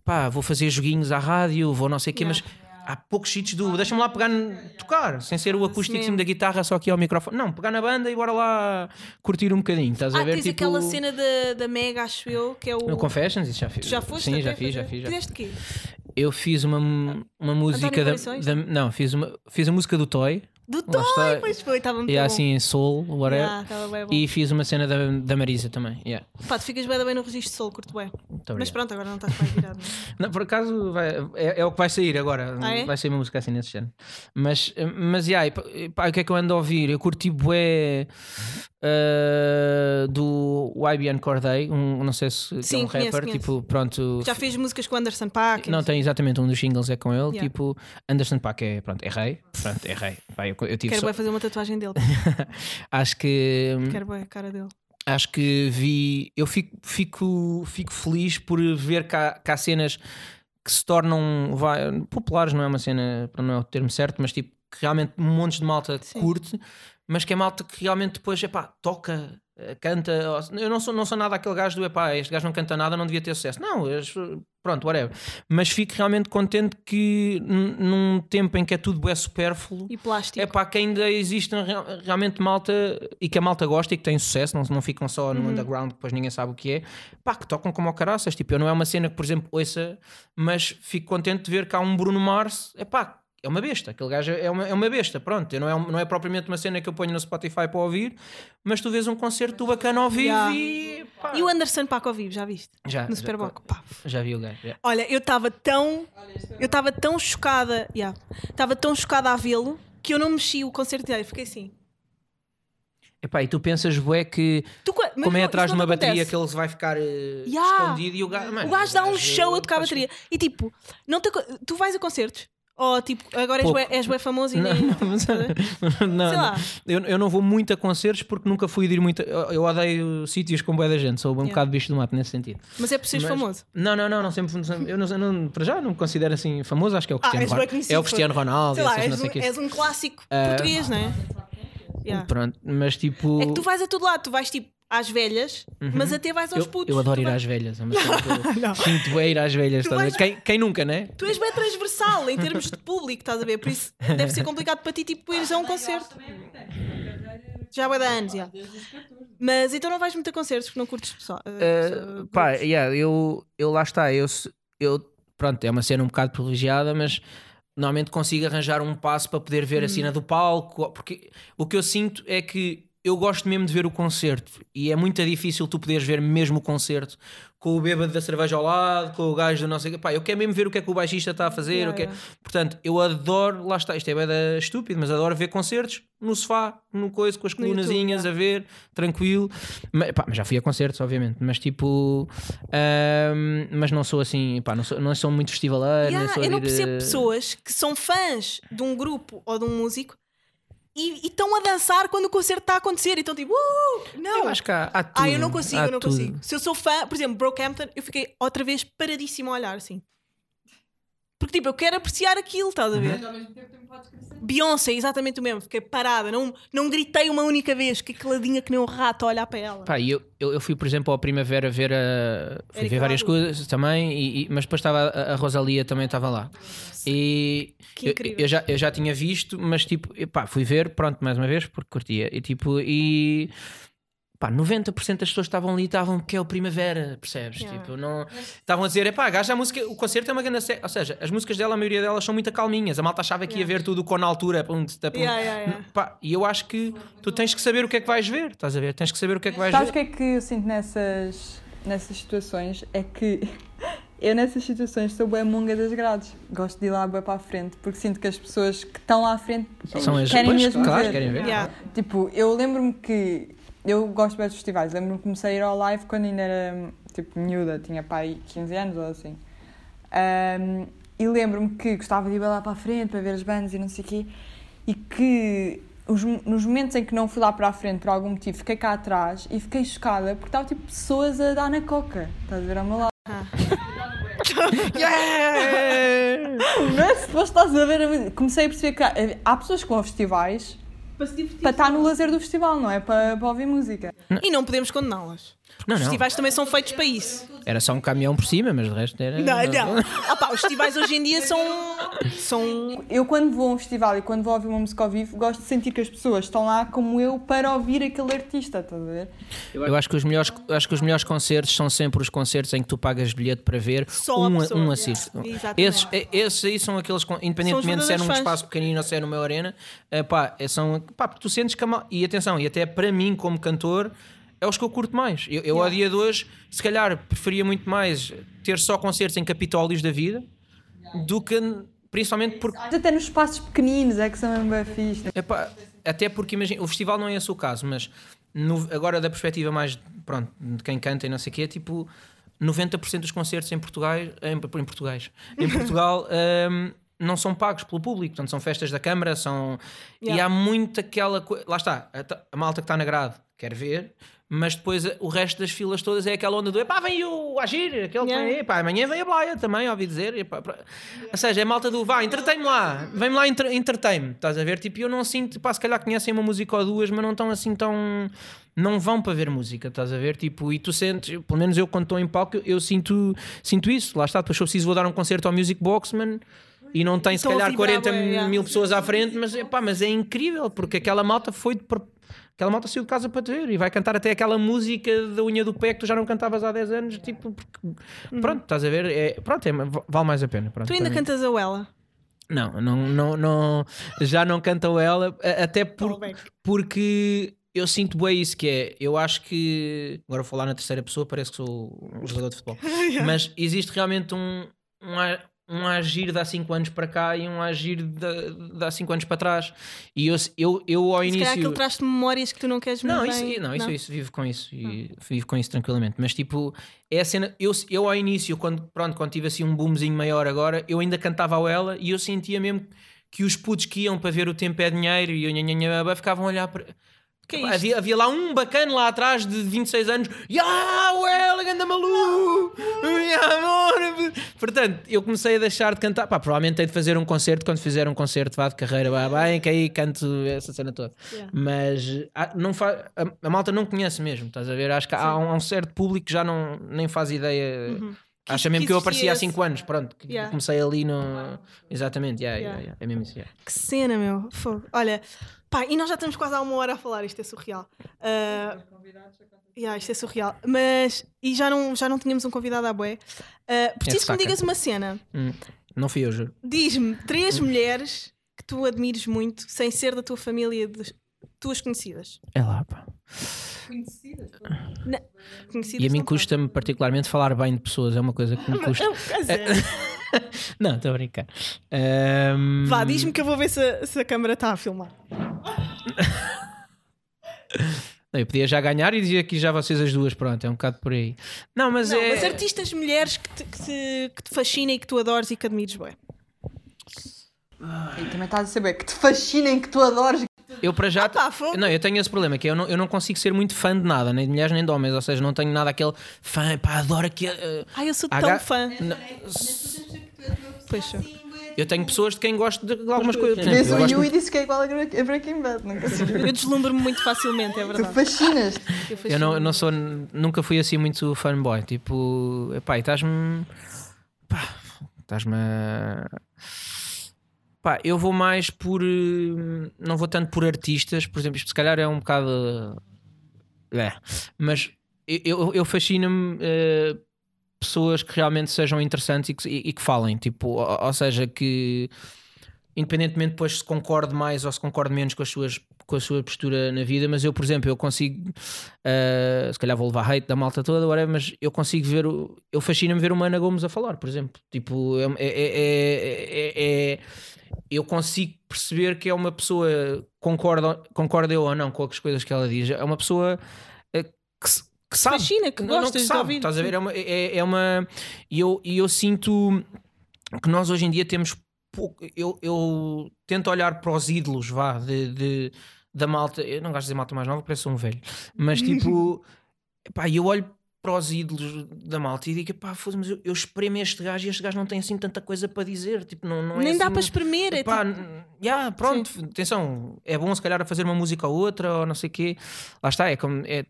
pá, vou fazer joguinhos à rádio, vou não sei o quê, mas. Há poucos sítios do. Deixa-me lá pegar, tocar, sem ser o acústico da guitarra, só aqui ao microfone. Não, pegar na banda e bora lá curtir um bocadinho. Estás a Ah, ver? tens tipo, aquela cena da, da Mega, acho eu, que é o. No Confessions, isso já fiz. Já foste? Sim, já fiz, já fiz. Já. Fizeste o quê? Eu fiz uma, uma música da, da- Não, fiz, uma, fiz a música do Toy. Do Lá. Toy, pois foi, estava muito E bom. assim em soul, whatever. Yeah, bem bom. E fiz uma cena da, da Marisa também. Yeah. Pá, tu ficas bem, bem no registro de sol, curto bem. Muito Mas pronto, agora não estás bem virado. não é? Não, por acaso vai- é, é o que vai sair agora. Ah, é? Vai sair uma música assim nesse género. Mas, mas yeah, e pá, o que é que eu ando a ouvir? Eu curti bué uh, do YBN Corday, um, não sei se é Sim, um conheço, rapper, conheço. tipo, pronto. Já fez músicas com o Anderson Paak. Não, tem exatamente um dos singles é com ele, Yeah. tipo Anderson Paak é, pronto, é rei, pronto, é rei. Pá, eu, tive Quero só- bem fazer uma tatuagem dele. acho que Quero bem a cara dele. acho que vi. Eu fico, fico, fico feliz por ver cá, cá cenas que se tornam vai, populares, não é uma cena, para não é o termo certo, mas tipo, que realmente montes de malta Sim. curte, mas que é malta que realmente depois epá, toca, eh, canta. Eu não sou, não sou nada aquele gajo do epá, este gajo não canta nada, não devia ter sucesso. Não, eu- pronto, whatever. Mas fico realmente contente que num tempo em que é tudo bué supérfluo. E plástico. É pá, que ainda existem real- realmente malta e que a malta gosta e que tem sucesso, não, não ficam só no underground que depois ninguém sabe o que é, pá, que tocam como ao caraças. Tipo, eu não é uma cena que, por exemplo, ouça, mas fico contente de ver que há um Bruno Mars, é pá, é uma besta, aquele gajo é uma, é uma besta, pronto. Não, é, não é propriamente uma cena que eu ponho no Spotify para ouvir, mas tu vês um concerto bacana ao vivo Yeah. e. Pá, E o Anderson Paak ao vivo, já viste? já, No já- Superboc. Pá. Já vi o gajo. já. Olha, eu estava tão. Eu estava tão chocada. Estava tão chocada a vê-lo que eu não mexi o concerto dele. Fiquei assim. Epá, e tu pensas, bué, que Tu como é atrás de uma te bateria acontece. que ele vai ficar eh, Ya. escondido e o gajo. mano, O gajo dá um show a tocar a bateria. E tipo, não te, tu vais a concertos? Ou tipo, agora és bué, és bué famoso e Não, nem. não, mas- não, Sei lá. Eu, eu não vou muito a concertos porque nunca fui de ir muito. Eu, eu odeio sítios com boa da gente, sou um Yeah. bocado bicho do mato nesse sentido. Mas é por seres Mas- famoso. Não, não, não, não sempre. Eu não, eu não- para já não me considero assim famoso, acho que é o Cristiano, és bué Ronaldo. conhecido, é o Cristiano Ronaldo, Sei lá, essas não és sei um, quê. és um clássico Ah, português, não é? Yeah. Pronto, mas tipo. É que tu vais a todo lado, tu vais tipo às velhas, mas até vais aos eu, putos. eu adoro Tu ir vais- às velhas, é uma sinto bem ir às velhas. Ver? vais- Quem, quem nunca, né? Tu és bem transversal em termos de público, estás a ver? Por isso deve ser complicado para ti, tipo, ires a um concerto. Já vai dar anos, já. Mas então não vais muito a concertos porque não curtes pessoal. Uh, pá, yeah, eu, eu lá está, eu, eu pronto, é uma cena um bocado privilegiada, mas normalmente consigo arranjar um passo para poder ver a cena do palco, porque o que eu sinto é que eu gosto mesmo de ver o concerto e é muito difícil tu poderes ver mesmo o concerto com o bêbado da cerveja ao lado, com o gajo do não sei o quê. Pá, eu quero mesmo ver o que é que o baixista está a fazer. Yeah, é- yeah. Portanto, eu adoro, lá está, isto é bem estúpido, mas adoro ver concertos no sofá, no coisa, com as YouTube, colunazinhas yeah. a ver, tranquilo. Mas, pá, mas já fui a concertos, obviamente, mas tipo, ahm, mas não sou assim, pá, não sou, não sou muito festivaleiro. Yeah, sou eu não de percebo eh, pessoas que são fãs de um grupo ou de um músico e estão a dançar quando o concerto está a acontecer. Então, tipo, uh, não. Eu acho que há, há tudo. ah, eu não consigo, há eu não tudo. consigo. Se eu sou fã, por exemplo, Brockhampton, eu fiquei outra vez paradíssimo a olhar assim. Porque, tipo, eu quero apreciar aquilo, estás a ver? Uhum. Mas ao mesmo tempo também podes crescer. Beyoncé, exatamente o mesmo. Fiquei parada, não, não gritei uma única vez, fiquei caladinha que nem um rato a olhar para ela. Pá, e eu, eu, eu fui, por exemplo, ao Primavera ver a. Fui Erika ver várias Badu. coisas também, e, e- mas depois estava a, a Rosalia também estava lá. E Que eu, incrível. eu já, eu já tinha visto, mas tipo, pá, fui ver, pronto, mais uma vez, porque curtia. E tipo, e. Pá, 90% das pessoas que estavam ali estavam que é o Primavera, percebes? Yeah. Tipo, não. Estavam a dizer, é pá, gaja, a música, o concerto é uma grande. sé-" Ou seja, as músicas dela, a maioria delas são muito calminhas. A malta achava que ia Yeah. ver tudo com na altura. Pum, tsta, pum. Yeah, yeah, yeah. Pá, e eu acho que tu tens que saber o que é que vais ver, estás a ver? Tens que saber o que é que vais Sabes o ver. que é que eu sinto nessas, nessas situações? É que eu nessas situações sou bem monga das grades. Gosto de ir lá bem para a frente, porque sinto que as pessoas que estão lá à frente São as querem pois, mesmo claro, ver. querem ver. Yeah. Tipo, eu lembro-me que eu gosto bem dos festivais. Lembro-me que comecei a ir ao live quando ainda era tipo miúda, tinha pai 15 anos ou assim. Ahm, e lembro-me que gostava de ir lá para a frente para ver as bandas e não sei o quê. E que os, nos momentos em que não fui lá para a frente por algum motivo, fiquei cá atrás e fiquei chocada porque estava tipo pessoas a dar na coca. Estás a ver ao meu lado? Yeah! É se fosse, estás a ver. Comecei a perceber que há, há pessoas que vão a festivais Para se divertir. para estar no lazer do festival, não é para, para ouvir música. E não podemos condená-las. Não, Os não. festivais também são feitos para isso. Era só um caminhão por cima, mas de resto era. Não, não. Ah pá, os festivais hoje em dia são. são Eu, quando vou a um festival e quando vou ouvir uma música ao vivo, gosto de sentir que as pessoas estão lá como eu para ouvir aquele artista, estás a ver? Eu acho que, os melhores, acho que os melhores concertos são sempre os concertos em que tu pagas bilhete para ver Só a um, pessoa. um assiste. Esses, esses aí são aqueles, independentemente se é num fãs. espaço pequenino ou se é numa arena, eh, pá, eh, são, pá, porque tu sentes que a mal- E atenção, e até para mim, como cantor, é os que eu curto mais. Eu, eu ao dia de hoje, se calhar, preferia muito mais ter só concertos em capitólios da vida do que. Principalmente porque até nos espaços pequeninos é que são mesmo bem fixe. Epá, até porque imagina, o festival não é esse o caso, mas no- agora da perspectiva mais pronto, de quem canta e não sei o quê, tipo 90% dos concertos em Portugal, em, em Português, em Portugal hum, não são pagos pelo público, portanto são festas da Câmara, são e Yeah. há muito aquela coisa, lá está, a, a malta que está na grade quer ver, mas depois a- o resto das filas todas é aquela onda do epá, vem o Agir, aquele que Yeah. vem, epá, amanhã vem a Blaia também, ouvi dizer, epá, pra- ou seja, é malta do vá, entretém-me lá, vem-me lá, entre- entretém-me, estás a ver? Tipo, eu não sinto, pá, se calhar conhecem uma música ou duas, mas não estão assim tão. Não vão para ver música, estás a ver? Tipo, e tu sentes, pelo menos eu quando estou em palco, eu, eu sinto, sinto isso, lá está, depois se eu preciso vou dar um concerto ao Music Box, man. E não tem se calhar vibrar 40 bué, yeah. mil pessoas à frente, mas, epá, mas é incrível porque aquela malta foi de aquela malta saiu de casa para te ver e vai cantar até aquela música da unha do pé que tu já não cantavas há 10 anos. Tipo, porque- pronto, estás a ver? É, pronto, é, vale mais a pena. Pronto, Tu ainda cantas a Wella? Não, não, não, não, já não canto ela, a- até por- Callback. porque eu sinto bem isso que é, eu acho que, agora vou falar na terceira pessoa, parece que sou um jogador de futebol, mas existe realmente um, um um agir de há 5 anos para cá e um agir de, de há 5 anos para trás. E eu, eu, eu ao Se calhar início. aquilo traz-te memórias que tu não queres Não, isso, bem. não, isso, isso, vivo com isso e vivo com isso tranquilamente. Mas tipo, é a cena. Eu, eu ao início, quando, pronto, quando tive assim um boomzinho maior agora, eu ainda cantava ao ela e eu sentia mesmo que os putos que iam para ver o tempo é dinheiro e eu nha, nha, nha, nha, ficavam a olhar para. É havia, havia lá um bacana lá atrás de 26 anos, o ela, ganda maluco, amor. Portanto, eu comecei a deixar de cantar. Pá, provavelmente tenho de fazer um concerto quando fizer um concerto vá de carreira, vá bem, que aí canto essa cena toda. Yeah. Mas ah, não fa... a, a malta não conhece mesmo, estás a ver? Acho que há um, há um certo público que já não, nem faz ideia. Acha Que- mesmo que que eu aparecia há esse- 5 anos, pronto. que Yeah. Comecei ali no. Exatamente, yeah, Yeah. yeah, é mesmo isso. Que cena, meu. Fogo. Olha, pá, e nós já estamos quase há uma hora a falar, isto é surreal. Uh, yeah, isto é surreal. Mas, e já não, já não tínhamos um convidado à bué. Uh, preciso que me digas uma cena. Hum, Não fui eu, juro. Diz-me três mulheres que tu admires muito, sem ser da tua família, de tuas conhecidas. É lá, pá. Conhecidas E a mim custa-me particularmente falar bem de pessoas, é uma coisa que me custa. Não, estou a brincar. Ahm, Vá, diz-me que eu vou ver se, a- se a câmara está a filmar. não, Eu podia já ganhar e dizer aqui já vocês as duas, pronto, é um bocado por aí. Não, mas Não, é. mas artistas mulheres que te, que, te, que te fascinem e que tu adores e que admires bem. E também estás a saber que te fascinem, que tu adores. Eu para já. pá, fogo. não, eu tenho esse problema, que é eu não, eu não consigo ser muito fã de nada, nem de mulheres nem de homens, ou seja, não tenho nada aquele fã, pá, adoro aquele. eh, Ai, eu sou tão ga- fã. não, Pois sou. eu tenho pessoas de quem gosto de algumas coisas. Por exemplo, o Yu e disse que é igual a Bre- a Breaking Bad. Nunca. Eu deslumbro-me muito facilmente, é Tu verdade. fascinas. Eu fascino. Eu não, eu não sou, nunca fui assim muito fanboy. Tipo, epá, e estás-me. Pá, estás-me. a- Pá, eu vou mais por. eh, Não vou tanto por artistas, por exemplo, isto se calhar é um bocado. É, mas eu, eu, fascina-me eh, pessoas que realmente sejam interessantes e que, e- e que falem. Tipo, ou, ou seja, que independentemente depois se concorde mais ou se concorde menos com, as suas, com a sua postura na vida, mas eu, por exemplo, eu consigo, uh, se calhar vou levar hate da malta toda, whatever, mas eu consigo ver, o, eu fascina-me ver o Mana Gomes a falar, por exemplo. Tipo, é, é- é- é- é- eu consigo perceber que é uma pessoa, concorda, concorda eu ou não com as coisas que ela diz, é uma pessoa eh, que, que sabe. Fascina, que gostas de sabe, ouvir. Estás a ver? É uma. É, é uma e, eu, eu sinto que nós hoje em dia temos. Eu, eu tento olhar para os ídolos, vá, de, de- da malta. Eu não gosto de dizer malta mais nova, parece um velho. Mas tipo, pá, eu olho para os ídolos da malta e digo, pá, foda-se, mas eu, eu espremo este gajo e este gajo não tem assim tanta coisa para dizer. Tipo, não, não é Nem dá assim- para espremer. É Pá, tipo, yeah, pronto, atenção, é bom se calhar a fazer uma música ou outra ou não sei o quê. Lá está, é como é,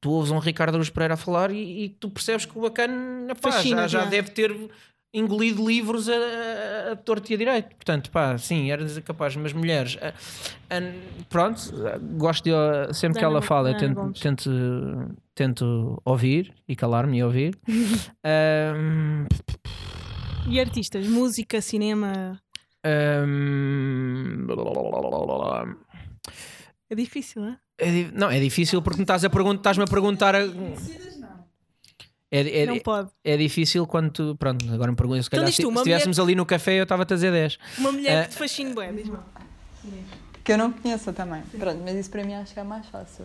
tu ouves um Ricardo Aruz Pereira a falar e, e tu percebes que o bacana pá, Fascina, já, já yeah. deve ter engolido livros a, a, a torto e a direito. Portanto, pá, sim, era capaz, mas mulheres, a- a- pronto, gosto de sempre que ela fala, eu tento, Gomes. tento, tento ouvir e calar-me e ouvir. Ahm, E artistas? Música, cinema. ahm, É difícil, não é? É não, é difícil porque me estás a pergun- estás-me a perguntar. a- É, é, Não pode. é difícil quando tu. Pronto, agora me perguntas. Se, Então calhar, diz se, tu, uma se estivéssemos ali no café, eu estava-te a dizer 10. Uma mulher Eh, que te fascine bem, diz-me. Que eu não conheço também. Pronto, mas isso para mim acho que é mais fácil.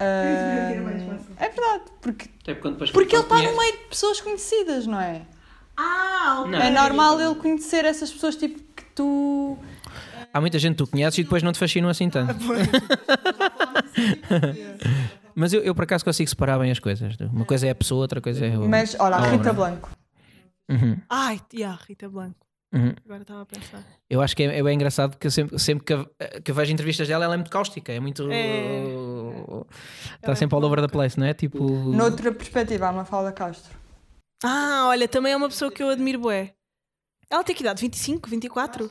Ahm, é verdade, porque, porque ele está no meio de pessoas conhecidas, não é? Ah, ok. Não. É normal ele conhecer essas pessoas tipo que tu. Há muita gente que tu conheces e depois não te fascinam assim tanto. Mas eu, eu por acaso consigo separar bem as coisas. Uma coisa é a pessoa, outra coisa é o. Mas olha, a a Rita obra. Blanco. Uhum, Ai, yeah, Rita Blanco. uhum. Agora estava a pensar. Eu acho que é, é bem engraçado que eu sempre, sempre que, eu- que vejo entrevistas dela, ela é muito cáustica, é muito. É. Está é sempre all over the place, não é? Tipo. Noutra perspectiva, a Mafalda Castro. Ah, olha, também é uma pessoa que eu admiro bué. Ela tem que idade? 25, 24?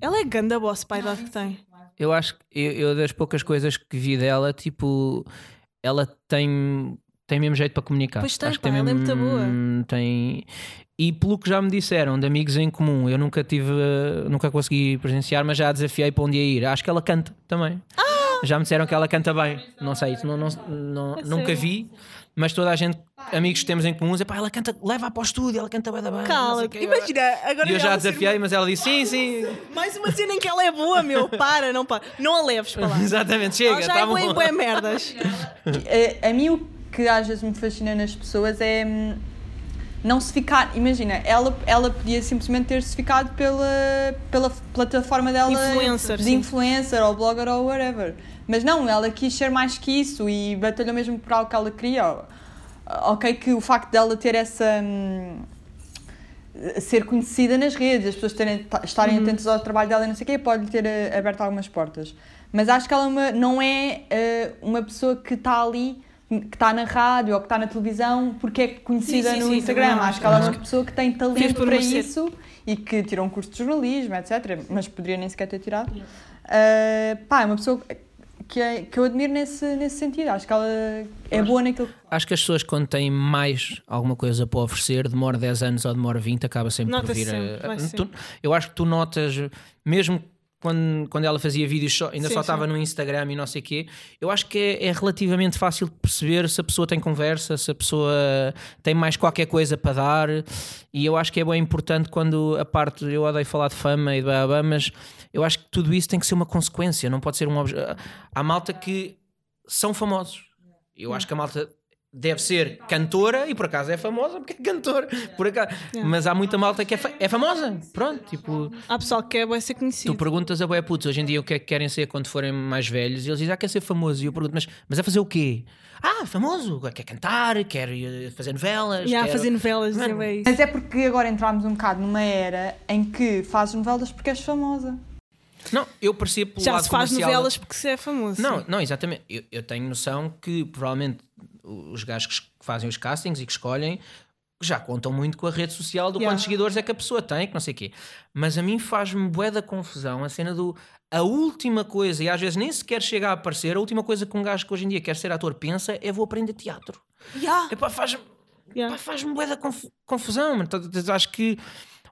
Ela é ganda boss para a idade que tem. Eu acho que eu, eu das poucas coisas que vi dela, tipo, ela tem, tem mesmo jeito para comunicar. Pois tem, acho que pá, ela é muito boa. Tem... E pelo que já me disseram de amigos em comum, eu nunca tive, nunca consegui presenciar, mas já a desafiei para um dia ir. Acho que ela canta também. Já me disseram que ela canta bem. Não sei, isso não, não, não- nunca vi, mas toda a gente, amigos que temos em comum, é pá, ela canta, leva para o estúdio, ela canta bem da bem. Cala-te. Imagina, agora E eu já desafiei, mas ela disse sim, sim. Mais uma cena em que ela é boa, meu. Para, não para. Não a leves para lá. Exatamente, chega, Ela já tá é boa bom. em boé merdas. A, a mim o que às vezes me fascina nas pessoas é hum, não se ficar. Imagina, ela, ela podia simplesmente ter-se ficado pela, pela plataforma dela Influencer, de sim. influencer ou blogger ou whatever. Mas não, ela quis ser mais que isso e batalhou mesmo por algo que ela queria. Ok, que o facto dela ter essa. hum, ser conhecida nas redes, as pessoas terem, ta- estarem Uhum. atentas ao trabalho dela e não sei o quê, pode ter eh, aberto algumas portas. Mas acho que ela é uma- não é eh, uma pessoa que está ali, que está na rádio ou que está na televisão porque é conhecida Sim, sim, no sim, Instagram. Acho que ela é acho. uma pessoa que tem talento para merecer. isso e que tirou um curso de jornalismo, etc. Mas poderia nem sequer ter tirado. Eh, pá, é uma pessoa que, é- que eu admiro nesse, nesse sentido. Acho que ela é boa naquilo que Acho que as pessoas, quando têm mais alguma coisa para oferecer, demora 10 anos ou demora 20, acaba sempre por Nota-se vir. a- sempre, a- sempre. tu- eu acho que tu notas, mesmo quando, quando ela fazia vídeos, só, ainda Sim, só estava no Instagram e não sei o quê, eu acho que é, é relativamente fácil de perceber se a pessoa tem conversa, se a pessoa tem mais qualquer coisa para dar. E eu acho que é bem importante quando a parte. Eu odeio falar de fama e de blá, blá, mas eu acho que tudo isso tem que ser uma consequência, não pode ser um obje... Há malta que são famosos. Eu acho que a malta deve ser cantora e por acaso é famosa porque é cantora. Por acaso. Mas há muita malta que é, fa- é famosa. Pronto, tipo, Há pessoal que quer bué ser tu conhecido. perguntas a boé putos hoje em dia o que é que querem ser quando forem mais velhos e eles dizem, ah, quer ser famoso. E eu pergunto, mas, mas é fazer o quê? Ah, famoso, quer cantar, quer eh, fazer novelas. Já a quer... fazer novelas, Mano, é isso. Mas é porque agora entramos um bocado numa era em que fazes novelas porque és famosa. Não, eu percebo pelo Já lado se faz comercial novelas porque se é famoso. Não, não, exatamente. Eu, eu tenho noção que provavelmente os gajos que fazem os castings e que escolhem já contam muito com a rede social do Yeah. quantos seguidores é que a pessoa tem, que não sei o quê. Mas a mim faz-me bué da confusão a cena do a última coisa, e às vezes nem sequer chega a aparecer, a última coisa que um gajo que hoje em dia quer ser ator pensa é vou aprender teatro. Ya, Epá, faz, ya. pá, faz-me bué da conf- confusão. mano. Tá- tá- Acho que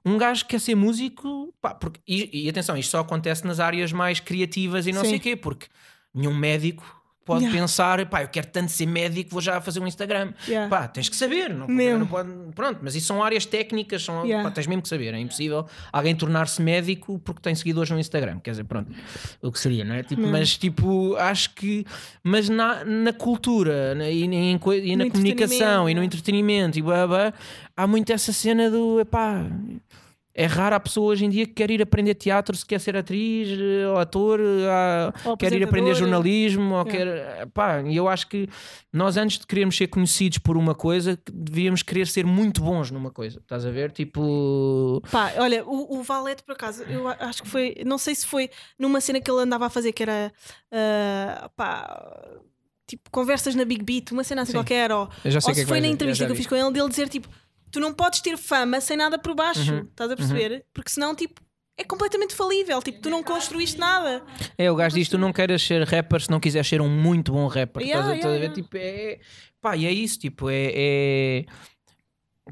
um gajo quer ser músico, pá, porque, e, e atenção, isto só acontece nas áreas mais criativas e não Sim. sei o quê, porque nenhum médico pode Yeah. pensar, pá, eu quero tanto ser médico, vou já fazer um Instagram. Yeah. Pá, tens que saber, não, não pode, pronto, mas isso são áreas técnicas, são, Yeah. pá, tens mesmo que saber, é impossível alguém tornar-se médico porque tem seguidores no Instagram, quer dizer, pronto, o que seria, não é? Tipo, mas tipo, acho que, mas na, na cultura na- e, em e na comunicação e no entretenimento. entretenimento e blá, blá, há muito essa cena do epá, é raro a pessoa hoje em dia que quer ir aprender teatro se quer ser atriz eh, ou ator, eh, Ou quer ir aprender jornalismo ou É. quer epá, e eu acho que nós antes de querermos ser conhecidos por uma coisa devíamos querer ser muito bons numa coisa, estás a ver? Tipo Pá, olha, o, o Valete, por acaso, eu acho que foi, não sei se foi numa cena que ele andava a fazer que era ah, pá, tipo conversas na Big Beat, uma cena assim Sim. qualquer, ou, Eu já sei ou se é que foi na entrevista que eu fiz com ele, dele dizer tipo, tu não podes ter fama sem nada por baixo, Uhum. estás a perceber? Porque senão, tipo, é completamente falível, tipo, tu não construíste nada. É, o gajo diz: tu não queiras ser rapper se não quiseres ser um muito bom rapper. Yeah, estás a- estás a ver? yeah, Tipo, é. Pá, e é isso, tipo, é. é...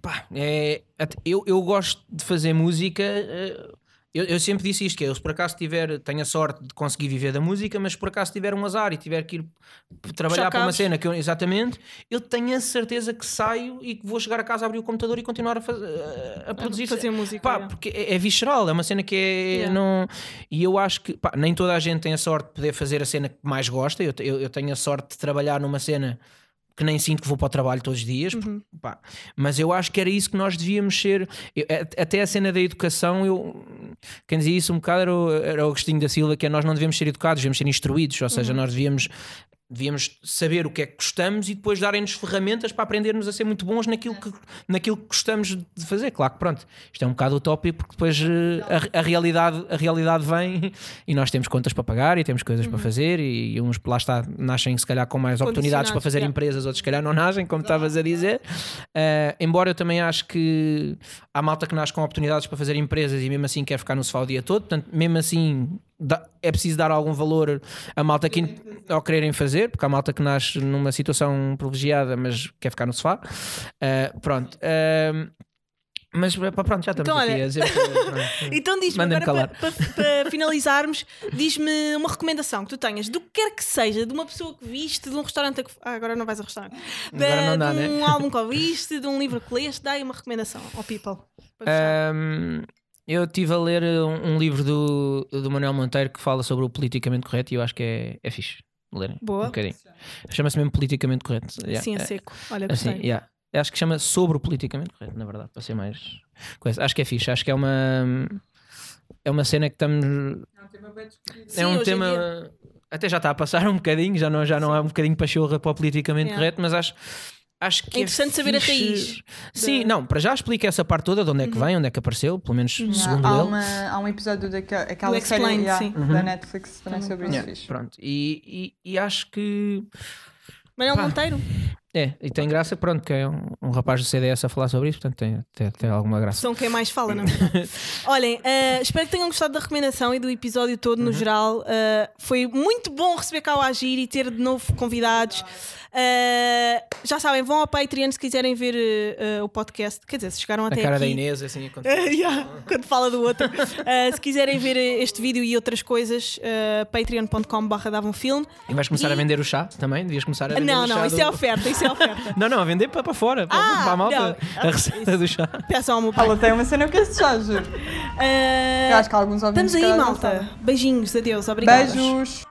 Pá, é. Eu, eu gosto de fazer música. Eu, eu sempre disse isto: que eu, se por acaso tiver, tenho a sorte de conseguir viver da música, mas se por acaso tiver um azar e tiver que ir trabalhar para uma cena que eu, exatamente, eu tenho a certeza que saio e que vou chegar a casa, abrir o computador e continuar a, faz- a- a produzir fazer música, Pá, é. porque é, é visceral, é uma cena que é. Yeah. Não, e eu acho que pá, nem toda a gente tem a sorte de poder fazer a cena que mais gosta. Eu, eu, eu tenho a sorte de trabalhar numa cena que nem sinto que vou para o trabalho todos os dias, Uhum. pá, mas eu acho que era isso que nós devíamos ser. Eu- até a cena da educação, eu, quem dizia isso um bocado era o, era o Agostinho da Silva, que é nós não devemos ser educados, devemos ser instruídos, ou seja, nós devíamos. Devíamos saber o que é que gostamos e depois darem-nos ferramentas para aprendermos a ser muito bons naquilo que, naquilo que gostamos de fazer. Claro que pronto, isto é um bocado utópico porque depois eh, a, a realidade, a realidade vem e nós temos contas para pagar e temos coisas para fazer e, e uns lá está, nascem se calhar com mais oportunidades para fazer yeah. empresas, outros se calhar não nascem, como estavas a dizer. Eh, embora eu também acho que há malta que nasce com oportunidades para fazer empresas e mesmo assim quer ficar no sofá o dia todo, portanto, mesmo assim é preciso dar algum valor a malta que ao quererem fazer, porque há malta que nasce numa situação privilegiada, mas quer ficar no sofá. Eh, pronto. Eh, Mas pronto, já estamos Então, aqui olha. a dizer. que-. Então diz-me Mandem-me agora calar. para, para- finalizarmos, diz-me uma recomendação que tu tenhas, do que quer que seja, de uma pessoa que viste, de um restaurante que. Ah, agora não vais a restaurante. De, Agora não dá, de né? um álbum que ouviste, de um livro que leste, dá aí uma recomendação ao people. Ahm, eu estive a ler um, um livro do, do Manuel Monteiro que fala sobre o politicamente correto e eu acho que é, é fixe lerem. Boa. Um bocadinho. Chama-se mesmo politicamente correto. Yeah, Sim, é é- seco. Olha, Assim, gostei. yeah. Acho que chama sobre o politicamente correto, na verdade, para ser mais coisa. Acho que é fixe, acho que é uma é uma cena que estamos. Sim, é um hoje em tema. dia. Até já está a passar um bocadinho, já não, já não há um bocadinho pachorra para o politicamente Yeah. correto, mas acho. Acho que É interessante saber a fixe- raiz Sim, da- não, para já explica essa parte toda de onde é que vem, onde é que apareceu, pelo menos segundo há, ele. uma, há um episódio daquela aquela Do série Explained, yeah, sim. da Netflix também sobre isso. Yeah, fixe. pronto, e, e, e acho que Manuel Pá. Monteiro, é, e tem graça, pronto, que é um, um rapaz do CDS a falar sobre isso, portanto tem, tem, tem alguma graça. são quem mais fala, na verdade. Olhem, eh, espero que tenham gostado da recomendação e do episódio todo Uhum. no geral. Eh, foi muito bom receber cá o Agir e ter de novo convidados. Eh, já sabem, vão ao Patreon se quiserem ver o podcast. Quer dizer, se chegaram A até cara aqui. da Inês, assim, a. Uh, yeah, quando fala do outro. Uh, se quiserem ver uh, este vídeo e outras coisas, uh, patreon.com.br dava um filme. E vais começar E- a vender o chá também? Devias começar a vender Não, o chá não, isso do- é oferta, isso é oferta. Não, não, a vender para, para fora, para, Ah, para a malta. não. A receita do chá. Peçam ao meu pai. Ela tem uma cena que este já, juro. Uh, Eu acho que alguns ouvintes estamos aí, malta. Beijinhos, adeus, obrigada. Beijos.